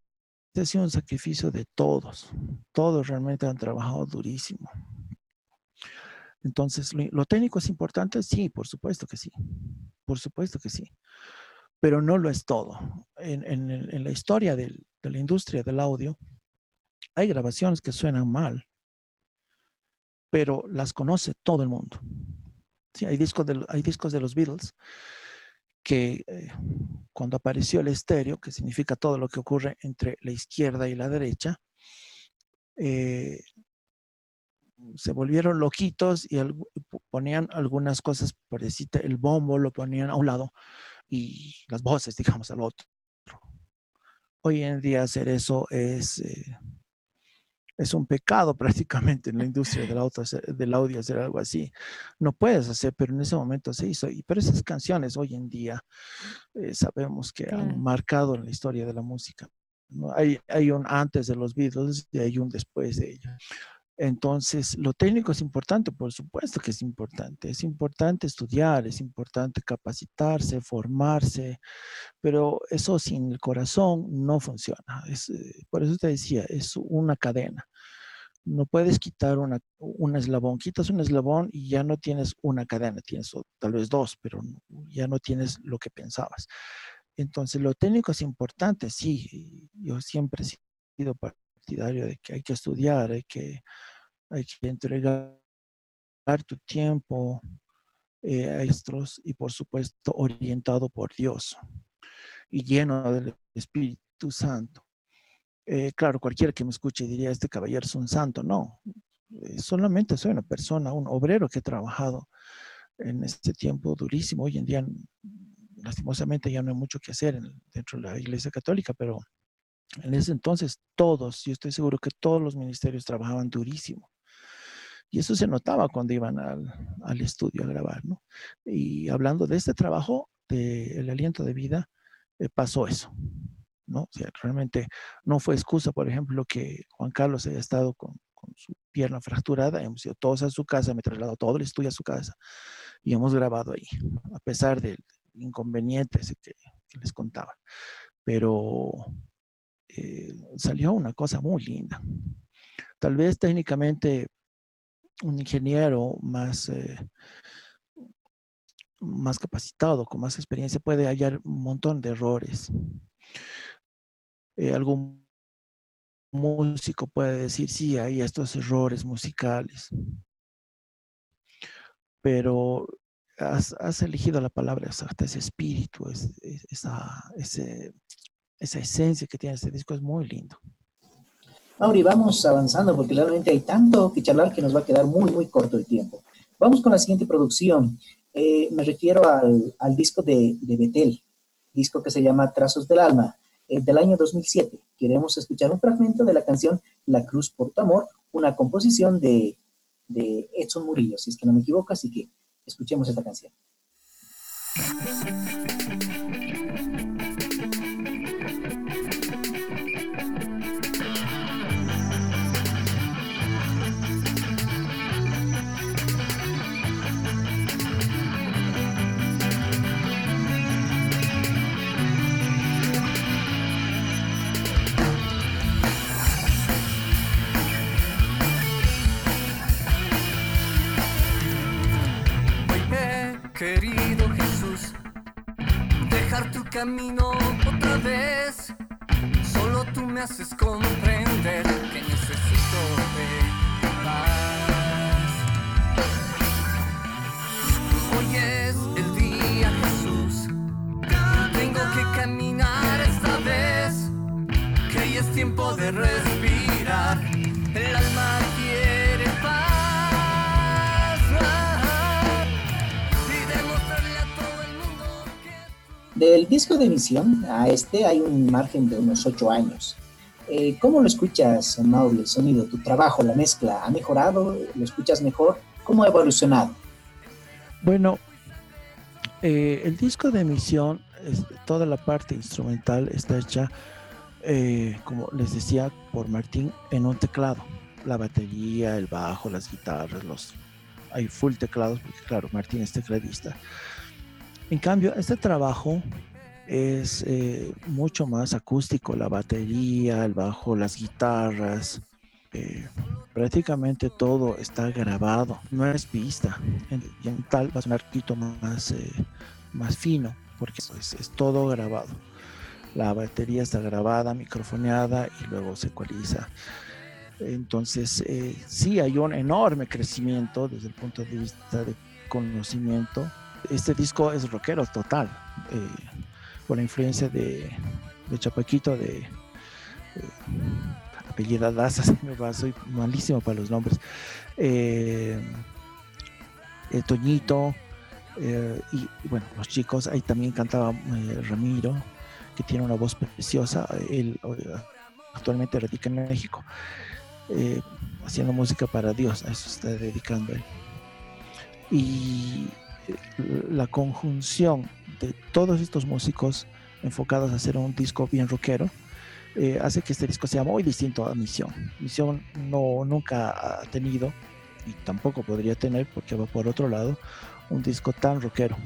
Speaker 4: ha sido un sacrificio de todos. Todos realmente han trabajado durísimo. Entonces, ¿lo, técnico es importante? Sí, por supuesto que sí. Por supuesto que sí. Pero no lo es todo. En, la historia de la industria del audio, hay grabaciones que suenan mal pero las conoce todo el mundo. Sí, hay, discos de, hay discos de los Beatles que eh, cuando apareció el estéreo, que significa todo lo que ocurre entre la izquierda y la derecha, eh, se volvieron loquitos y ponían algunas cosas, por decir, el bombo lo ponían a un lado y las voces, digamos, al otro. Hoy en día hacer eso es, eh, es un pecado prácticamente en la industria del, auto, del audio hacer algo así. No puedes hacer, pero en ese momento se hizo. Y, pero esas canciones hoy en día eh, sabemos que han marcado en la historia de la música. Hay, hay un antes de los Beatles y hay un después de ellos. Entonces, lo técnico es importante, por supuesto que es importante. Es importante estudiar, es importante capacitarse, formarse, pero eso sin el corazón no funciona. Es, eh, por eso te decía, es una cadena. No puedes quitar una, un eslabón, quitas un eslabón y ya no tienes una cadena, tienes tal vez dos, pero ya no tienes lo que pensabas. Entonces, lo técnico es importante, sí. Yo siempre he sido partidario de que hay que estudiar, hay que hay que entregar tu tiempo eh, a estos y por supuesto orientado por Dios y lleno del Espíritu Santo. Eh, claro, cualquiera que me escuche diría, este caballero es un santo. No, eh, solamente soy una persona, un obrero que ha trabajado en este tiempo durísimo. Hoy en día, lastimosamente, ya no hay mucho que hacer dentro de la Iglesia Católica, pero en ese entonces todos, yo estoy seguro que todos los ministerios trabajaban durísimo. Y eso se notaba cuando iban al, estudio a grabar, ¿no? Y hablando de este trabajo, del aliento de vida, eh, pasó eso, ¿no? O sea, realmente no fue excusa, por ejemplo, que Juan Carlos haya estado con, su pierna fracturada, hemos ido todos a su casa, me trasladado todo el estudio a su casa y hemos grabado ahí, a pesar del inconveniente que, que les contaba. Pero eh, salió una cosa muy linda. Tal vez técnicamente un ingeniero más, eh, más capacitado, con más experiencia, puede hallar un montón de errores. Eh, algún músico puede decir, sí, hay estos errores musicales, pero has, elegido la palabra exacta, ese espíritu, esa, esa esencia que tiene este disco es muy lindo.
Speaker 3: Mauri, vamos avanzando porque realmente hay tanto que charlar que nos va a quedar muy, muy corto el tiempo. Vamos con la siguiente producción. Eh, me refiero al, disco de, Betel, disco que se llama Trazos del Alma, eh, del año 2007. Queremos escuchar un fragmento de la canción La Cruz por tu Amor, una composición de Edson Murillo, si es que no me equivoco, así que escuchemos esta canción.
Speaker 6: Otra vez. Solo tú me haces comprender
Speaker 3: Del disco de emisión a este hay un margen de unos ocho años. Eh, ¿Cómo lo escuchas, Mauro, el sonido? ¿Tu trabajo, la mezcla, ha mejorado? ¿Lo escuchas mejor? ¿Cómo ha evolucionado?
Speaker 4: Bueno, eh, el disco de emisión, toda la parte instrumental está hecha, eh, como les decía, por Martín en un teclado. La batería, el bajo, las guitarras, los hay full teclados, porque claro, Martín es tecladista. En cambio, este trabajo es eh, mucho más acústico, la batería, el bajo, las guitarras, eh, prácticamente todo está grabado, no es pista. y en tal va a sonar un poquito más, eh, más fino, porque es, todo grabado. La batería está grabada, microfoneada y luego se ecualiza. Entonces, sí hay un enorme crecimiento desde el punto de vista de conocimiento este disco es rockero total, eh, por la influencia de, de Chapaquito, de, de apellida Daza, soy malísimo para los nombres, eh, eh Toñito, eh, y, bueno, los chicos, ahí también cantaba Ramiro, que tiene una voz preciosa, él actualmente radica en México. eh, haciendo música para Dios, a eso está dedicando él. Y eh, la conjunción de todos estos músicos enfocados a hacer un disco bien rockero, eh, hace que este disco sea muy distinto a Misión. Misión no, nunca ha tenido, y tampoco podría tener, porque va por otro lado, un disco tan rockero.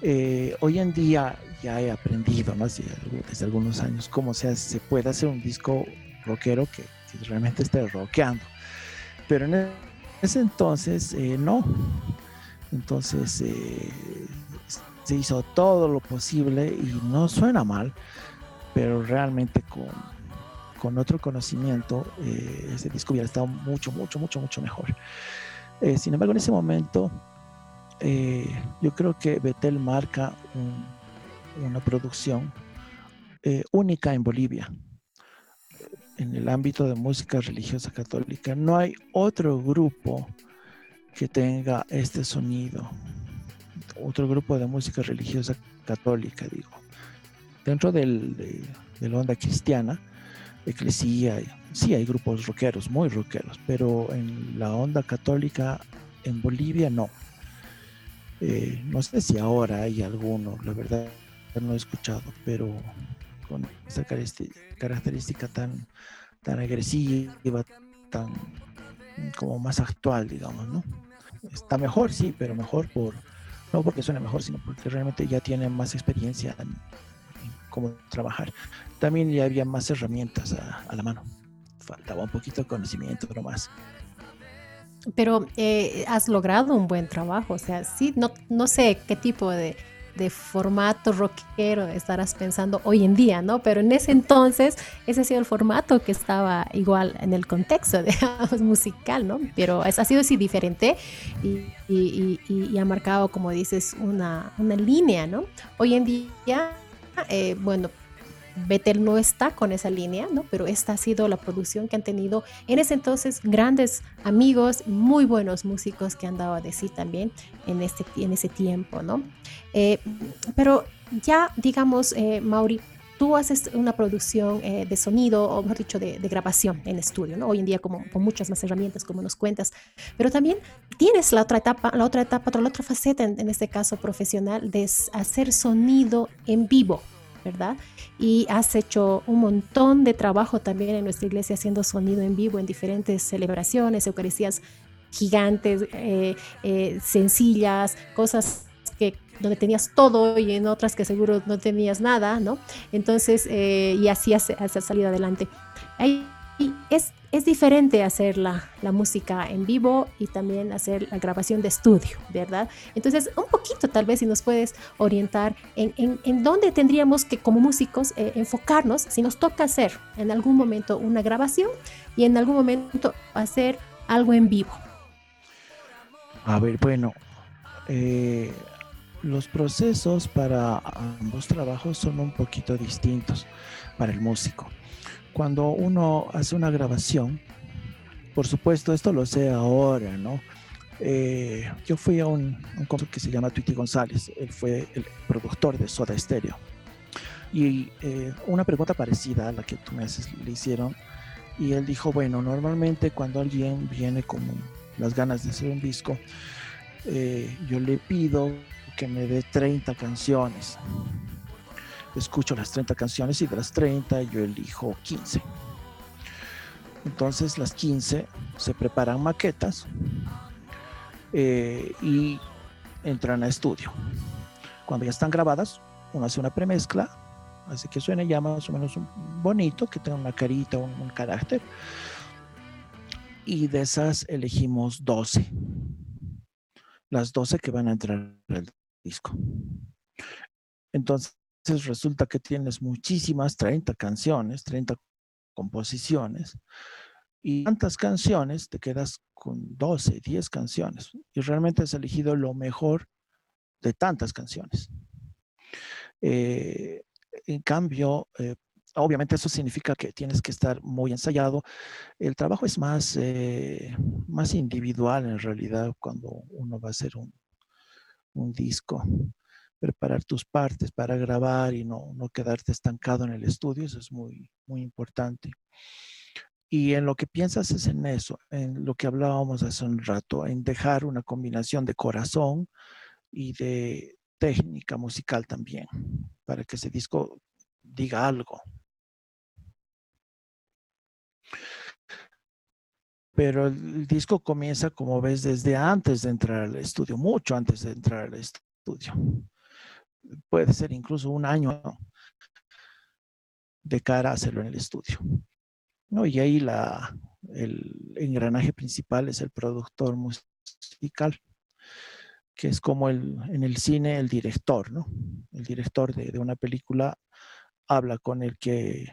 Speaker 4: Eh, hoy en día ya he aprendido, ¿no? desde, algunos años, cómo se, se puede hacer un disco rockero que, que realmente esté rockeando. Pero en ese entonces, eh, no. Entonces, se hizo todo lo posible y no suena mal, pero realmente con, con otro conocimiento eh, ese disco hubiera estado mucho, mucho, mucho, mucho mejor. Eh, sin embargo, en ese momento eh, yo creo que Betel marca una producción única en Bolivia. En el ámbito de música religiosa católica, no hay otro grupo que tenga este sonido, otro grupo de música religiosa católica, digo. Dentro del, de, la onda cristiana, eclesía, sí hay grupos rockeros, muy rockeros, pero en la onda católica en Bolivia no. Eh, no sé si ahora hay alguno, la verdad no he escuchado, pero con esa característica tan, tan agresiva, tan como más actual, digamos, ¿no? Está mejor, sí, pero mejor por, no porque suene mejor, sino porque realmente ya tiene más experiencia en, cómo trabajar. También ya había más herramientas a, la mano. Faltaba un poquito de conocimiento, pero más.
Speaker 1: Pero eh, has logrado un buen trabajo, o sea, sí, no, no sé qué tipo de, de formato rockero estarás pensando hoy en día, ¿no? Pero en ese entonces ese ha sido el formato que estaba igual en el contexto, digamos, musical, ¿no? Pero ha sido así diferente y ha marcado, como dices, una, una, línea, ¿no? Hoy en día, eh, bueno, Betel no está con esa línea, ¿no? Pero esta ha sido la producción que han tenido en ese entonces grandes amigos, muy buenos músicos que han dado a decir también en, este, en ese tiempo, ¿no? Eh, pero ya, digamos, eh, Mauri, tú haces una producción eh, de sonido, o mejor dicho, de, grabación en estudio, ¿no? Hoy en día como, con muchas más herramientas, como nos cuentas, pero también tienes la otra etapa, la otra etapa, la otra faceta, en este caso profesional, de hacer sonido en vivo, ¿verdad? Y has hecho un montón de trabajo también en nuestra iglesia haciendo sonido en vivo en diferentes celebraciones, eucaristías gigantes, eh, eh, sencillas, cosas que donde tenías todo y en otras que seguro no tenías nada, ¿no? Entonces, eh, y así has, has, salido adelante. Ahí es es diferente hacer la, música en vivo y también hacer la grabación de estudio, ¿verdad? Entonces, un poquito tal vez si nos puedes orientar en, en, dónde tendríamos que como músicos eh, enfocarnos si nos toca hacer en algún momento una grabación y en algún momento hacer algo en vivo.
Speaker 4: A ver, bueno, eh, los procesos para ambos trabajos son un poquito distintos para el músico cuando uno hace una grabación, por supuesto, esto lo sé ahora, ¿no? Eh, yo fui a un, un concierto que se llama Twitty González, él fue el productor de Soda Stereo. Y eh, una pregunta parecida a la que tú me haces le hicieron, y él dijo, bueno, normalmente cuando alguien viene con las ganas de hacer un disco, eh, yo le pido que me dé 30 canciones escucho las 30 canciones y de las 30 yo elijo 15. Entonces las 15 se preparan maquetas eh, y entran a estudio. Cuando ya están grabadas, uno hace una premezcla, hace que suene ya más o menos bonito, que tenga una carita, un, un carácter. Y de esas elegimos 12. Las 12 que van a entrar al disco. Entonces, resulta que tienes muchísimas, 30 canciones, 30 composiciones, y tantas canciones, te quedas con 12, 10 canciones, y realmente has elegido lo mejor de tantas canciones. Eh, en cambio, eh, obviamente eso significa que tienes que estar muy ensayado. El trabajo es más, eh, más individual en realidad cuando uno va a hacer un, un disco preparar tus partes para grabar y no, no quedarte estancado en el estudio, eso es muy, muy importante. Y en lo que piensas es en eso, en lo que hablábamos hace un rato, en dejar una combinación de corazón y de técnica musical también, para que ese disco diga algo. Pero el disco comienza, como ves, desde antes de entrar al estudio, mucho antes de entrar al estudio. Puede ser incluso un año de cara a hacerlo en el estudio. ¿no? Y ahí la, el engranaje principal es el productor musical, que es como el, en el cine el director, ¿no? El director de, de una película habla con el que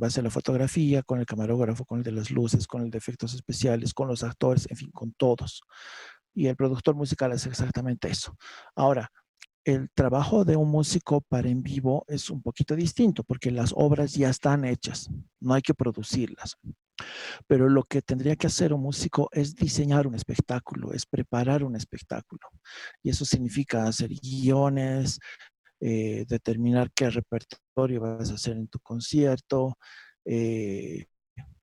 Speaker 4: va a hacer la fotografía, con el camarógrafo, con el de las luces, con el de efectos especiales, con los actores, en fin, con todos. Y el productor musical es exactamente eso. Ahora, el trabajo de un músico para en vivo es un poquito distinto porque las obras ya están hechas, no hay que producirlas. Pero lo que tendría que hacer un músico es diseñar un espectáculo, es preparar un espectáculo. Y eso significa hacer guiones, eh, determinar qué repertorio vas a hacer en tu concierto, eh,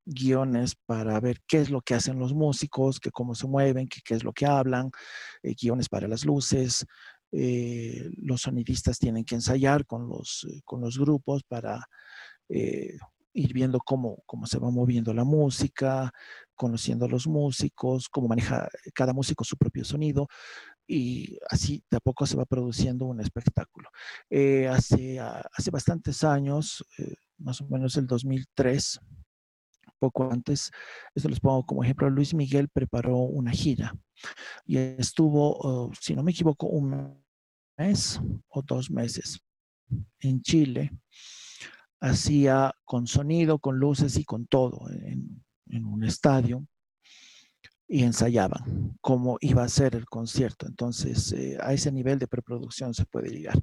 Speaker 4: guiones para ver qué es lo que hacen los músicos, que cómo se mueven, qué es lo que hablan, eh, guiones para las luces, eh, los sonidistas tienen que ensayar con los, eh, con los grupos para eh, ir viendo cómo, cómo se va moviendo la música, conociendo a los músicos, cómo maneja cada músico su propio sonido y así de a poco se va produciendo un espectáculo. hace, hace bastantes años, más o menos el 2003, poco antes, esto les pongo como ejemplo, Luis Miguel preparó una gira y estuvo, oh, si no me equivoco, un mes o dos meses en Chile. Hacía con sonido, con luces y con todo en, un estadio y ensayaban cómo iba a ser el concierto. Entonces, eh, a ese nivel de preproducción se puede llegar.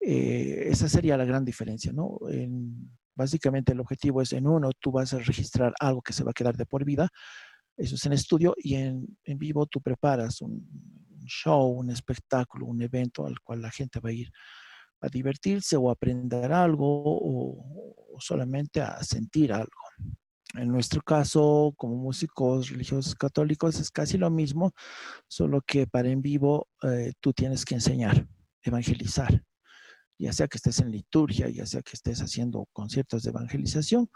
Speaker 4: Eh, esa sería la gran diferencia, ¿no? En, Básicamente el objetivo es en uno, tú vas a registrar algo que se va a quedar de por vida, eso es en estudio, y en, en vivo tú preparas un, show, un espectáculo, un evento al cual la gente va a ir a divertirse o aprender algo o, solamente a sentir algo. En nuestro caso, como músicos religiosos católicos, es casi lo mismo, solo que para en vivo eh, tú tienes que enseñar, evangelizar ya sea que estés en liturgia, ya sea que estés haciendo conciertos de evangelización,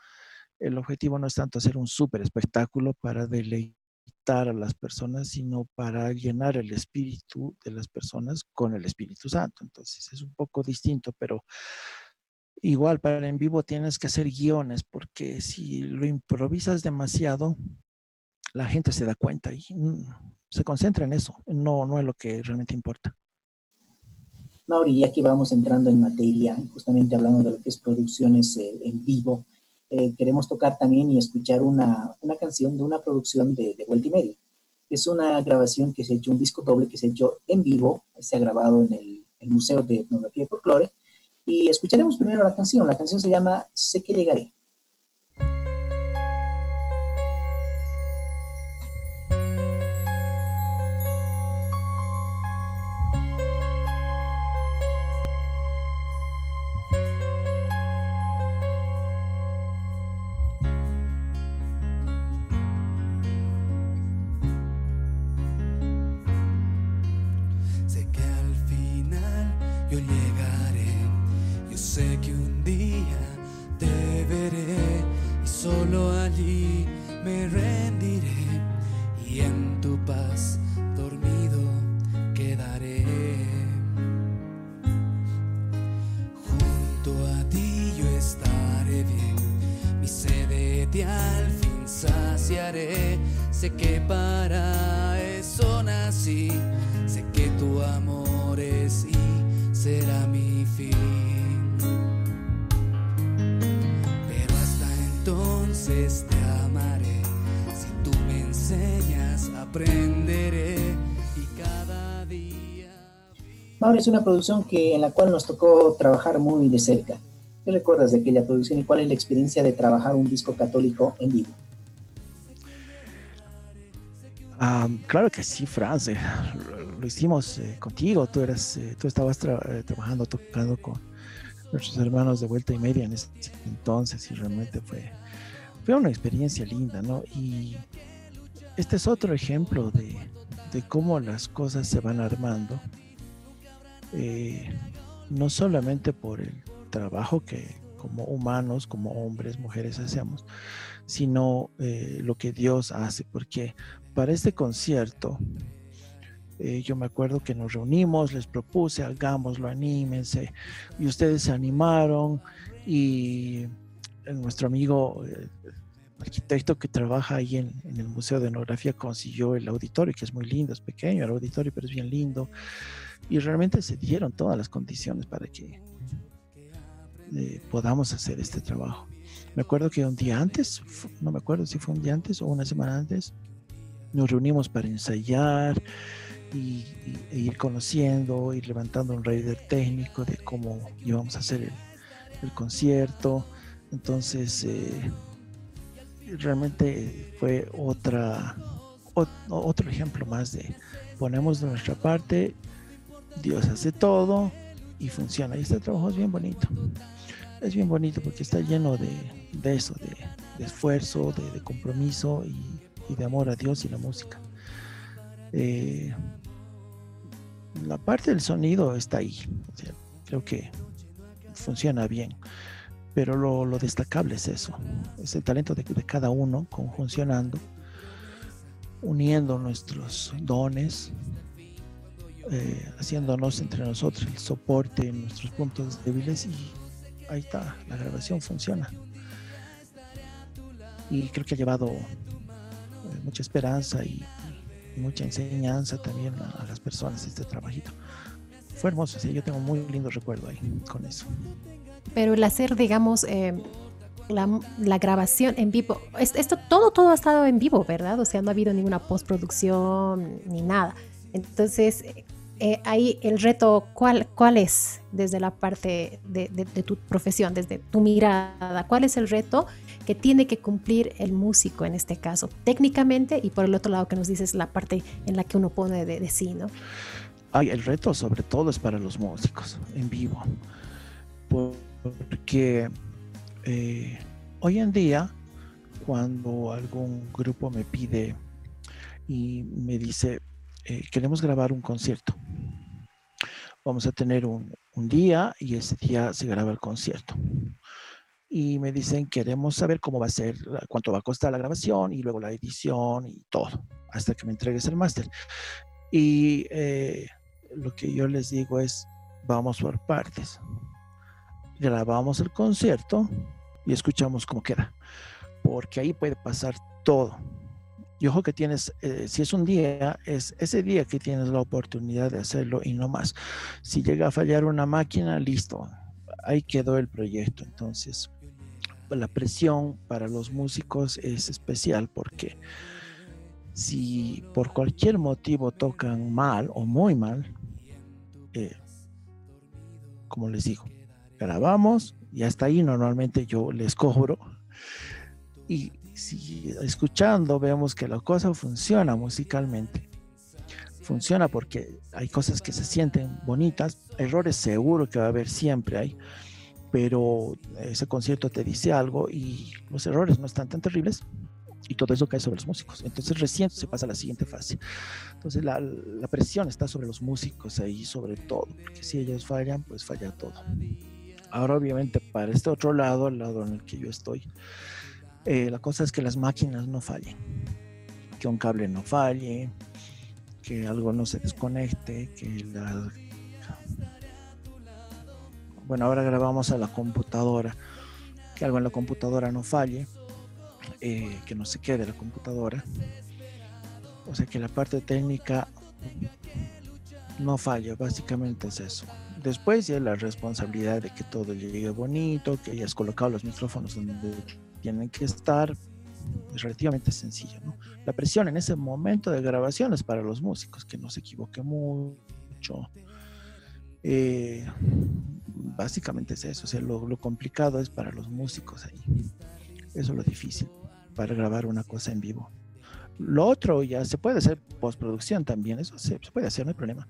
Speaker 4: el objetivo no es tanto hacer un súper espectáculo para deleitar a las personas, sino para llenar el espíritu de las personas con el Espíritu Santo. Entonces es un poco distinto, pero igual para en vivo tienes que hacer guiones, porque si lo improvisas demasiado, la gente se da cuenta y mm, se concentra en eso, no, no es lo que realmente importa.
Speaker 3: Mauri, ya que vamos entrando en materia, justamente hablando de lo que es producciones eh, en vivo, eh, queremos tocar también y escuchar una, una canción de una producción de, de Vuelta y Media. Es una grabación que se ha hecho, un disco doble que se ha hecho en vivo, se ha grabado en el, el Museo de Etnografía y Folklore, y escucharemos primero la canción. La canción se llama Sé que llegaré. Es una producción que, en la cual nos tocó trabajar muy de cerca. ¿Qué recuerdas de aquella producción y cuál es la experiencia de trabajar un disco católico en vivo?
Speaker 4: claro que sí, Franz. Eh, lo, hicimos eh, contigo. Tú, eras, eh, tú estabas trabajando, tocando con nuestros hermanos de vuelta y media en ese entonces y realmente fue, fue una experiencia linda, ¿no? Y este es otro ejemplo de, de cómo las cosas se van armando, eh, no solamente por el trabajo que como humanos, como hombres, mujeres hacemos, sino eh, lo que Dios hace, porque para este concierto, eh, yo me acuerdo que nos reunimos, les propuse, hagámoslo, anímense, y ustedes se animaron, y nuestro amigo arquitecto que trabaja ahí en, el Museo de Etnografía consiguió el auditorio, que es muy lindo, es pequeño el auditorio, pero es bien lindo. Y realmente se dieron todas las condiciones para que eh, podamos hacer este trabajo. Me acuerdo que un día antes, no me acuerdo si fue un día antes o una semana antes, nos reunimos para ensayar y, e ir conociendo, ir levantando un radar técnico de cómo íbamos a hacer el, el concierto. Entonces, eh, realmente fue otra, otro ejemplo más de ponemos de nuestra parte, Dios hace todo y funciona. Y este trabajo es bien bonito. Es bien bonito porque está lleno de, eso, de, esfuerzo, de, compromiso y, de amor a Dios y la música. Eh, la parte del sonido está ahí. creo que funciona bien pero lo, destacable es eso, es el talento de, cada uno conjuncionando, uniendo nuestros dones, eh, haciéndonos entre nosotros el soporte en nuestros puntos débiles y ahí está, la grabación funciona. Y creo que ha llevado eh, mucha esperanza y, mucha enseñanza también a, las personas este trabajito. Fue hermoso, yo tengo muy lindo recuerdo ahí con eso.
Speaker 1: Pero el hacer, digamos, eh, la, grabación en vivo, esto todo, todo ha estado en vivo, ¿verdad? O sea, no ha habido ninguna postproducción ni nada. Entonces, eh, ahí el reto, ¿cuál, ¿cuál es desde la parte de, tu profesión, desde tu mirada? ¿Cuál es el reto que tiene que cumplir el músico en este caso, técnicamente? Y por el otro lado que nos dices la parte en la que uno pone de, sí, ¿no?
Speaker 4: Ay, el reto sobre todo es para los músicos en vivo porque eh, hoy en día, cuando algún grupo me pide y me dice, eh, queremos grabar un concierto, vamos a tener un, día y ese día se graba el concierto. Y me dicen, queremos saber cómo va a ser, cuánto va a costar la grabación y luego la edición y todo, hasta que me entregues el máster. Y eh, lo que yo les digo es, vamos por partes grabamos el concierto y escuchamos cómo queda. Porque ahí puede pasar todo. Y ojo que tienes, eh, si es un día, es ese día que tienes la oportunidad de hacerlo y no más. Si llega a fallar una máquina, listo, ahí quedó el proyecto. Entonces, la presión para los músicos es especial porque si por cualquier motivo tocan mal o muy mal, eh, como les digo, grabamos y hasta ahí normalmente yo les cobro. Y si escuchando vemos que la cosa funciona musicalmente, funciona porque hay cosas que se sienten bonitas, errores seguro que va a haber siempre hay, pero ese concierto te dice algo y los errores no están tan terribles y todo eso cae sobre los músicos. Entonces recién se pasa a la siguiente fase. Entonces la, la presión está sobre los músicos ahí, sobre todo, porque si ellos fallan, pues falla todo. Ahora obviamente para este otro lado, el lado en el que yo estoy, eh, la cosa es que las máquinas no fallen, que un cable no falle, que algo no se desconecte, que la... Bueno, ahora grabamos a la computadora, que algo en la computadora no falle, eh, que no se quede la computadora. O sea que la parte técnica no falla, básicamente es eso. Después ya la responsabilidad de que todo llegue bonito, que hayas colocado los micrófonos donde tienen que estar, es relativamente sencillo. La presión en ese momento de grabación es para los músicos, que no se equivoque mucho. Eh, básicamente es eso, o sea, lo, complicado es para los músicos ahí. Eso es lo difícil, para grabar una cosa en vivo. Lo otro ya se puede hacer postproducción también, eso se, se puede hacer, no hay problema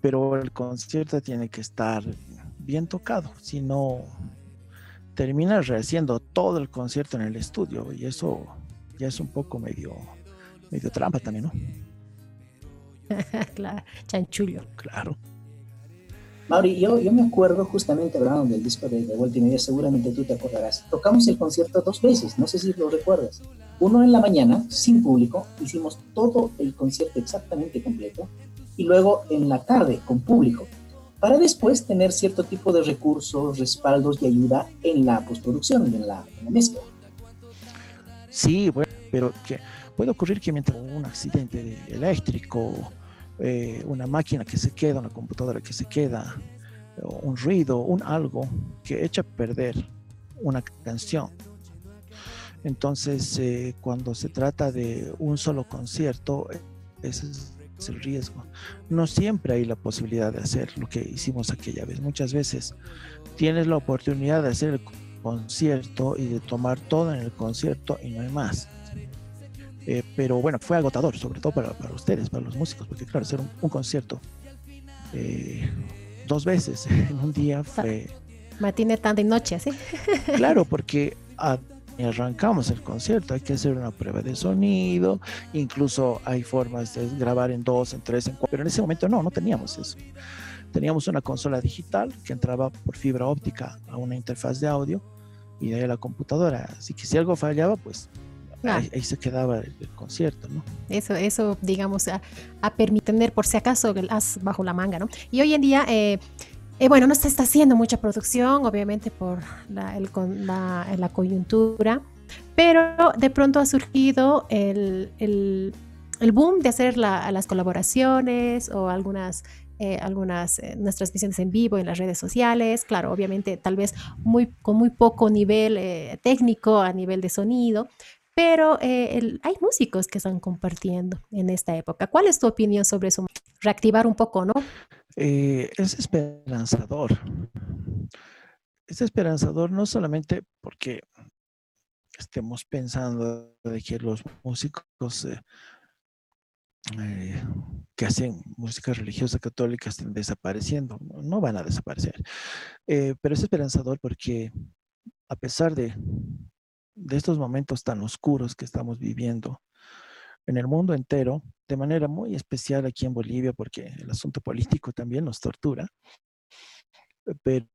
Speaker 4: pero el concierto tiene que estar bien tocado, si no, terminas rehaciendo todo el concierto en el estudio y eso ya es un poco medio, medio trampa también, ¿no?
Speaker 1: claro, chanchullo.
Speaker 4: Claro.
Speaker 3: Mauri, yo, yo me acuerdo justamente hablando del disco de, de Vuelta y Media, seguramente tú te acordarás. Tocamos el concierto dos veces, no sé si lo recuerdas. Uno en la mañana, sin público, hicimos todo el concierto exactamente completo, y luego en la tarde, con público, para después tener cierto tipo de recursos, respaldos y ayuda en la postproducción, en la, mezcla.
Speaker 4: Sí, bueno, pero que puede ocurrir que mientras un accidente eléctrico, eh, una máquina que se queda, una computadora que se queda, un ruido, un algo que echa a perder una canción. Entonces, eh, cuando se trata de un solo concierto, es el riesgo. No siempre hay la posibilidad de hacer lo que hicimos aquella vez. Muchas veces tienes la oportunidad de hacer el concierto y de tomar todo en el concierto y no hay más. Eh, pero bueno, fue agotador, sobre todo para, para, ustedes, para los músicos, porque claro, hacer un, un concierto eh, dos veces en un día fue...
Speaker 1: Matine, tarde y noche, ¿sí?
Speaker 4: claro, porque a, arrancamos el concierto, hay que hacer una prueba de sonido, incluso hay formas de grabar en dos, en tres, en cuatro, pero en ese momento no, no teníamos eso. Teníamos una consola digital que entraba por fibra óptica a una interfaz de audio y de ahí a la computadora. Así que si algo fallaba, pues Ah. Ahí, ahí, se quedaba el, el, concierto, ¿no?
Speaker 1: Eso, eso digamos, a, a permitir por si acaso el as bajo la manga, ¿no? Y hoy en día, eh, eh, bueno, no se está haciendo mucha producción, obviamente por la, el, la, la coyuntura, pero de pronto ha surgido el, el, el boom de hacer la, las colaboraciones o algunas eh, algunas eh, nuestras transmisiones en vivo en las redes sociales, claro, obviamente tal vez muy, con muy poco nivel eh, técnico a nivel de sonido, pero eh, el, hay músicos que están compartiendo en esta época. ¿Cuál es tu opinión sobre eso? Reactivar un poco, ¿no?
Speaker 4: Eh, es esperanzador. Es esperanzador no solamente porque estemos pensando de que los músicos eh, eh, que hacen música religiosa católica estén desapareciendo, no van a desaparecer, pero es esperanzador porque a pesar de de estos momentos tan oscuros que estamos viviendo en el mundo entero, de manera muy especial aquí en Bolivia, porque el asunto político también nos tortura, pero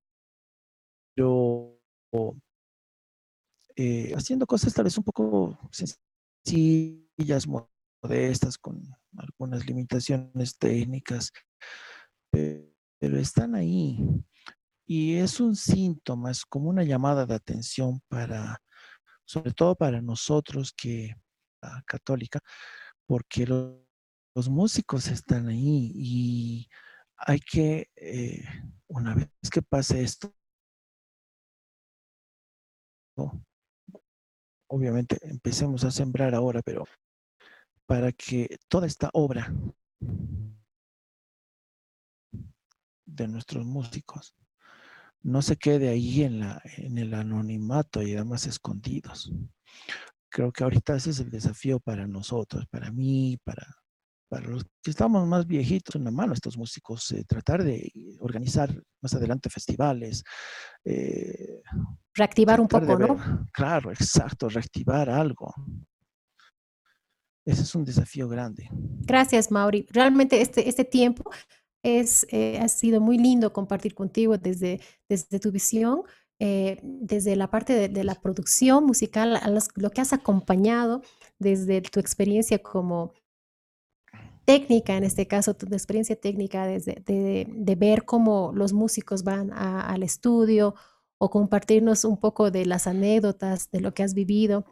Speaker 4: eh, haciendo cosas tal vez un poco sencillas, modestas, con algunas limitaciones técnicas, pero están ahí. Y es un síntoma, es como una llamada de atención para sobre todo para nosotros que católica, porque lo, los músicos están ahí y hay que, eh, una vez que pase esto, obviamente empecemos a sembrar ahora, pero para que toda esta obra de nuestros músicos no se quede ahí en, la, en el anonimato y además escondidos. Creo que ahorita ese es el desafío para nosotros, para mí, para, para los que estamos más viejitos en la mano, estos músicos, eh, tratar de organizar más adelante festivales.
Speaker 1: Eh, reactivar un poco, ver, ¿no?
Speaker 4: Claro, exacto, reactivar algo. Ese es un desafío grande.
Speaker 1: Gracias, Mauri. Realmente este, este tiempo es, eh, ha sido muy lindo compartir contigo desde, desde tu visión, eh, desde la parte de, de, la producción musical, a los, lo que has acompañado desde tu experiencia como técnica, en este caso, tu experiencia técnica desde, de, de ver cómo los músicos van a, al estudio o compartirnos un poco de las anécdotas, de lo que has vivido.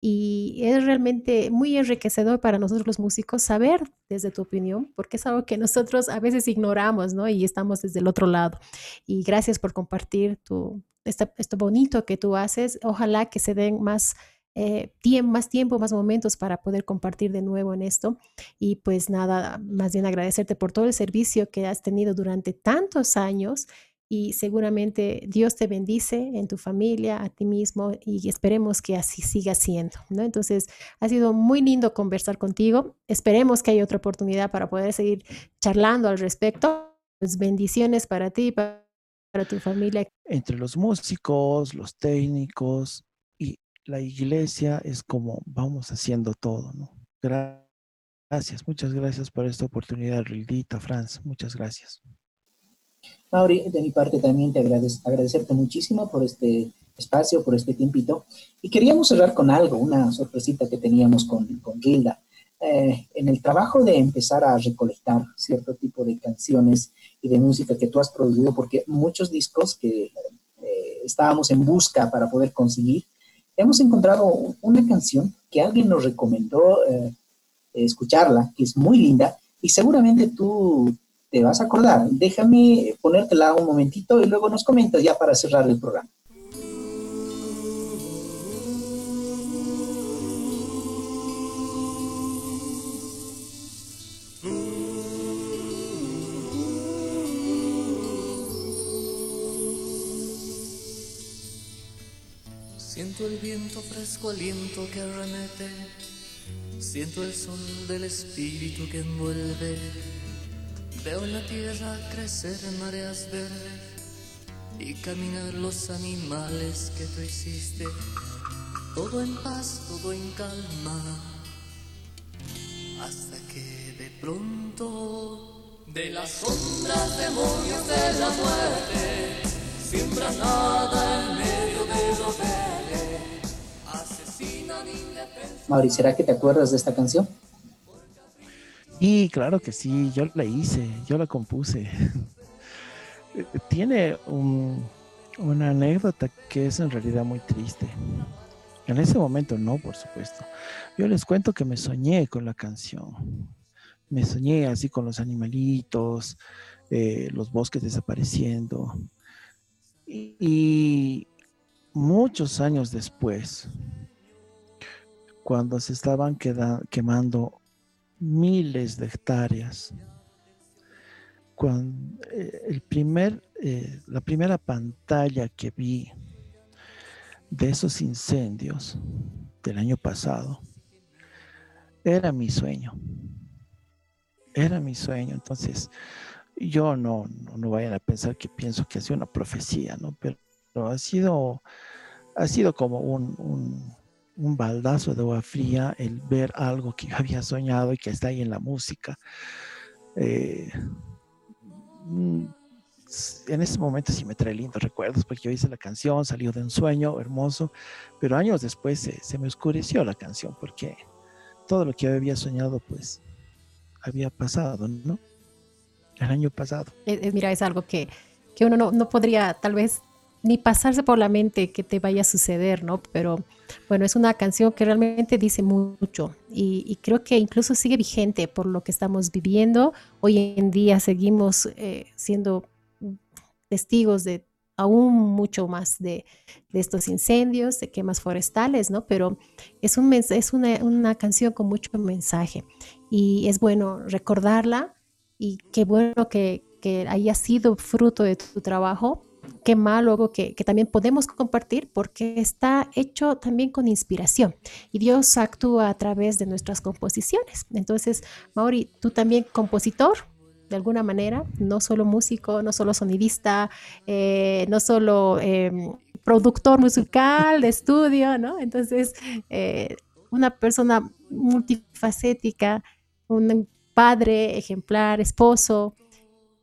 Speaker 1: Y es realmente muy enriquecedor para nosotros los músicos saber desde tu opinión, porque es algo que nosotros a veces ignoramos, ¿no? Y estamos desde el otro lado. Y gracias por compartir tu, esto bonito que tú haces. Ojalá que se den más, eh, tiempo, más tiempo, más momentos para poder compartir de nuevo en esto. Y pues nada, más bien agradecerte por todo el servicio que has tenido durante tantos años y seguramente Dios te bendice en tu familia, a ti mismo y esperemos que así siga siendo, ¿no? Entonces, ha sido muy lindo conversar contigo. Esperemos que haya otra oportunidad para poder seguir charlando al respecto. Pues bendiciones para ti, tu familia.
Speaker 4: Entre los músicos, los técnicos y la iglesia es como vamos haciendo todo, ¿no? Gracias, muchas gracias por esta oportunidad, Rildita, Franz, muchas gracias.
Speaker 3: Mauri, de mi parte también te agradezco, agradecerte muchísimo por este espacio, por este tiempito. Y queríamos cerrar con algo, una sorpresita que teníamos con, con Gilda. Eh, en el trabajo de empezar a recolectar cierto tipo de canciones y de música que tú has producido, porque muchos discos que eh, estábamos en busca para poder conseguir, hemos encontrado una canción que alguien nos recomendó eh, escucharla, que es muy linda, y seguramente tú te vas a acordar. Déjame ponértela un momentito y luego nos comentas ya para cerrar el programa.
Speaker 6: Siento el viento fresco, aliento que arremete. Siento el sol del espíritu que envuelve. Veo en la tierra crecer mareas verdes y caminar los animales que tú hiciste. Todo en paz, todo en calma. Hasta que de pronto de las sombras demonios de la muerte siembra nada en medio de lo indefensos.
Speaker 3: Mauri, ¿será que te acuerdas de esta canción?
Speaker 4: Y claro que sí, yo la hice, yo la compuse. Tiene un, una anécdota que es en realidad muy triste. En ese momento no, por supuesto. Yo les cuento que me soñé con la canción. Me soñé así con los animalitos, eh, los bosques desapareciendo. Y muchos años después, cuando se estaban quemando miles de hectáreas. Cuando, eh, el primer, eh, la primera pantalla que vi de esos incendios del año pasado era mi sueño. Era mi sueño. Entonces, yo no, no, vayan a pensar que pienso que ha sido una profecía, ¿no? Pero, ha sido, ha sido como un, un baldazo de agua fría el ver algo que yo había soñado y que está ahí en la música. Eh, mm, en ese momento sí me trae lindos recuerdos porque yo hice la canción, salió de un sueño hermoso, pero años después se, se me oscureció la canción porque todo lo que yo había soñado pues había pasado, ¿no? El año pasado.
Speaker 1: Eh, eh, mira, es algo que, que uno no, no podría tal vez ni pasarse por la mente que te vaya a suceder, ¿no? Pero bueno, es una canción que realmente dice mucho y, creo que incluso sigue vigente por lo que estamos viviendo. Hoy en día seguimos eh, siendo testigos de aún mucho más de, estos incendios, de quemas forestales, ¿no? Pero es, un, es una, una canción con mucho mensaje y es bueno recordarla y qué bueno que haya sido fruto de tu trabajo. Qué mal luego que, que también podemos compartir porque está hecho también con inspiración y Dios actúa a través de nuestras composiciones. Entonces, Mauri, tú también compositor, de alguna manera, no solo músico, no solo sonidista, eh, no solo eh, productor musical de estudio, ¿no? Entonces, eh, una persona multifacética, un padre ejemplar, esposo.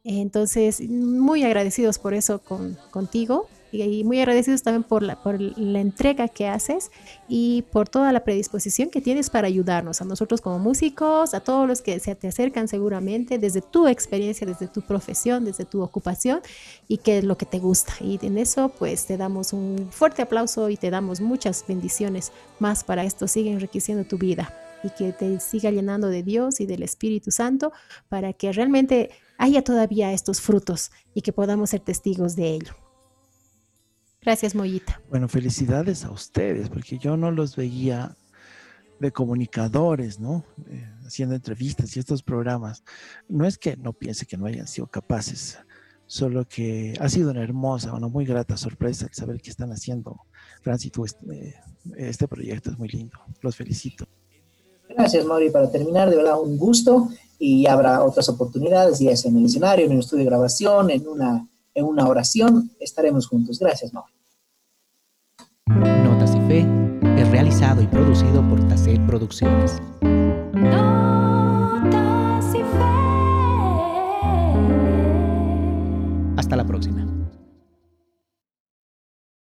Speaker 1: Entonces, muy agradecidos por eso con, contigo y, muy agradecidos también por la, por la entrega que haces y por toda la predisposición que tienes para ayudarnos a nosotros como músicos, a todos los que se te acercan seguramente desde tu experiencia, desde tu profesión, desde tu ocupación y que es lo que te gusta. Y en eso pues te damos un fuerte aplauso y te damos muchas bendiciones más para esto. Sigue enriqueciendo tu vida y que te siga llenando de Dios y del Espíritu Santo para que realmente haya todavía estos frutos y que podamos ser testigos de ello. Gracias, Mollita.
Speaker 4: Bueno, felicidades a ustedes, porque yo no los veía de comunicadores, ¿no? Eh, haciendo entrevistas y estos programas. No es que no piense que no hayan sido capaces, solo que ha sido una hermosa, una muy grata sorpresa el saber que están haciendo, Francis, tú este, este proyecto es muy lindo. Los felicito.
Speaker 3: Gracias, Mauri. Para terminar, de verdad, un gusto y habrá otras oportunidades, ya sea en el escenario, en un estudio de grabación, en una, en una oración, estaremos juntos. Gracias, Mauro.
Speaker 2: Notas y Fe es realizado y producido por Taset Producciones. Notas y Fe. Hasta la próxima.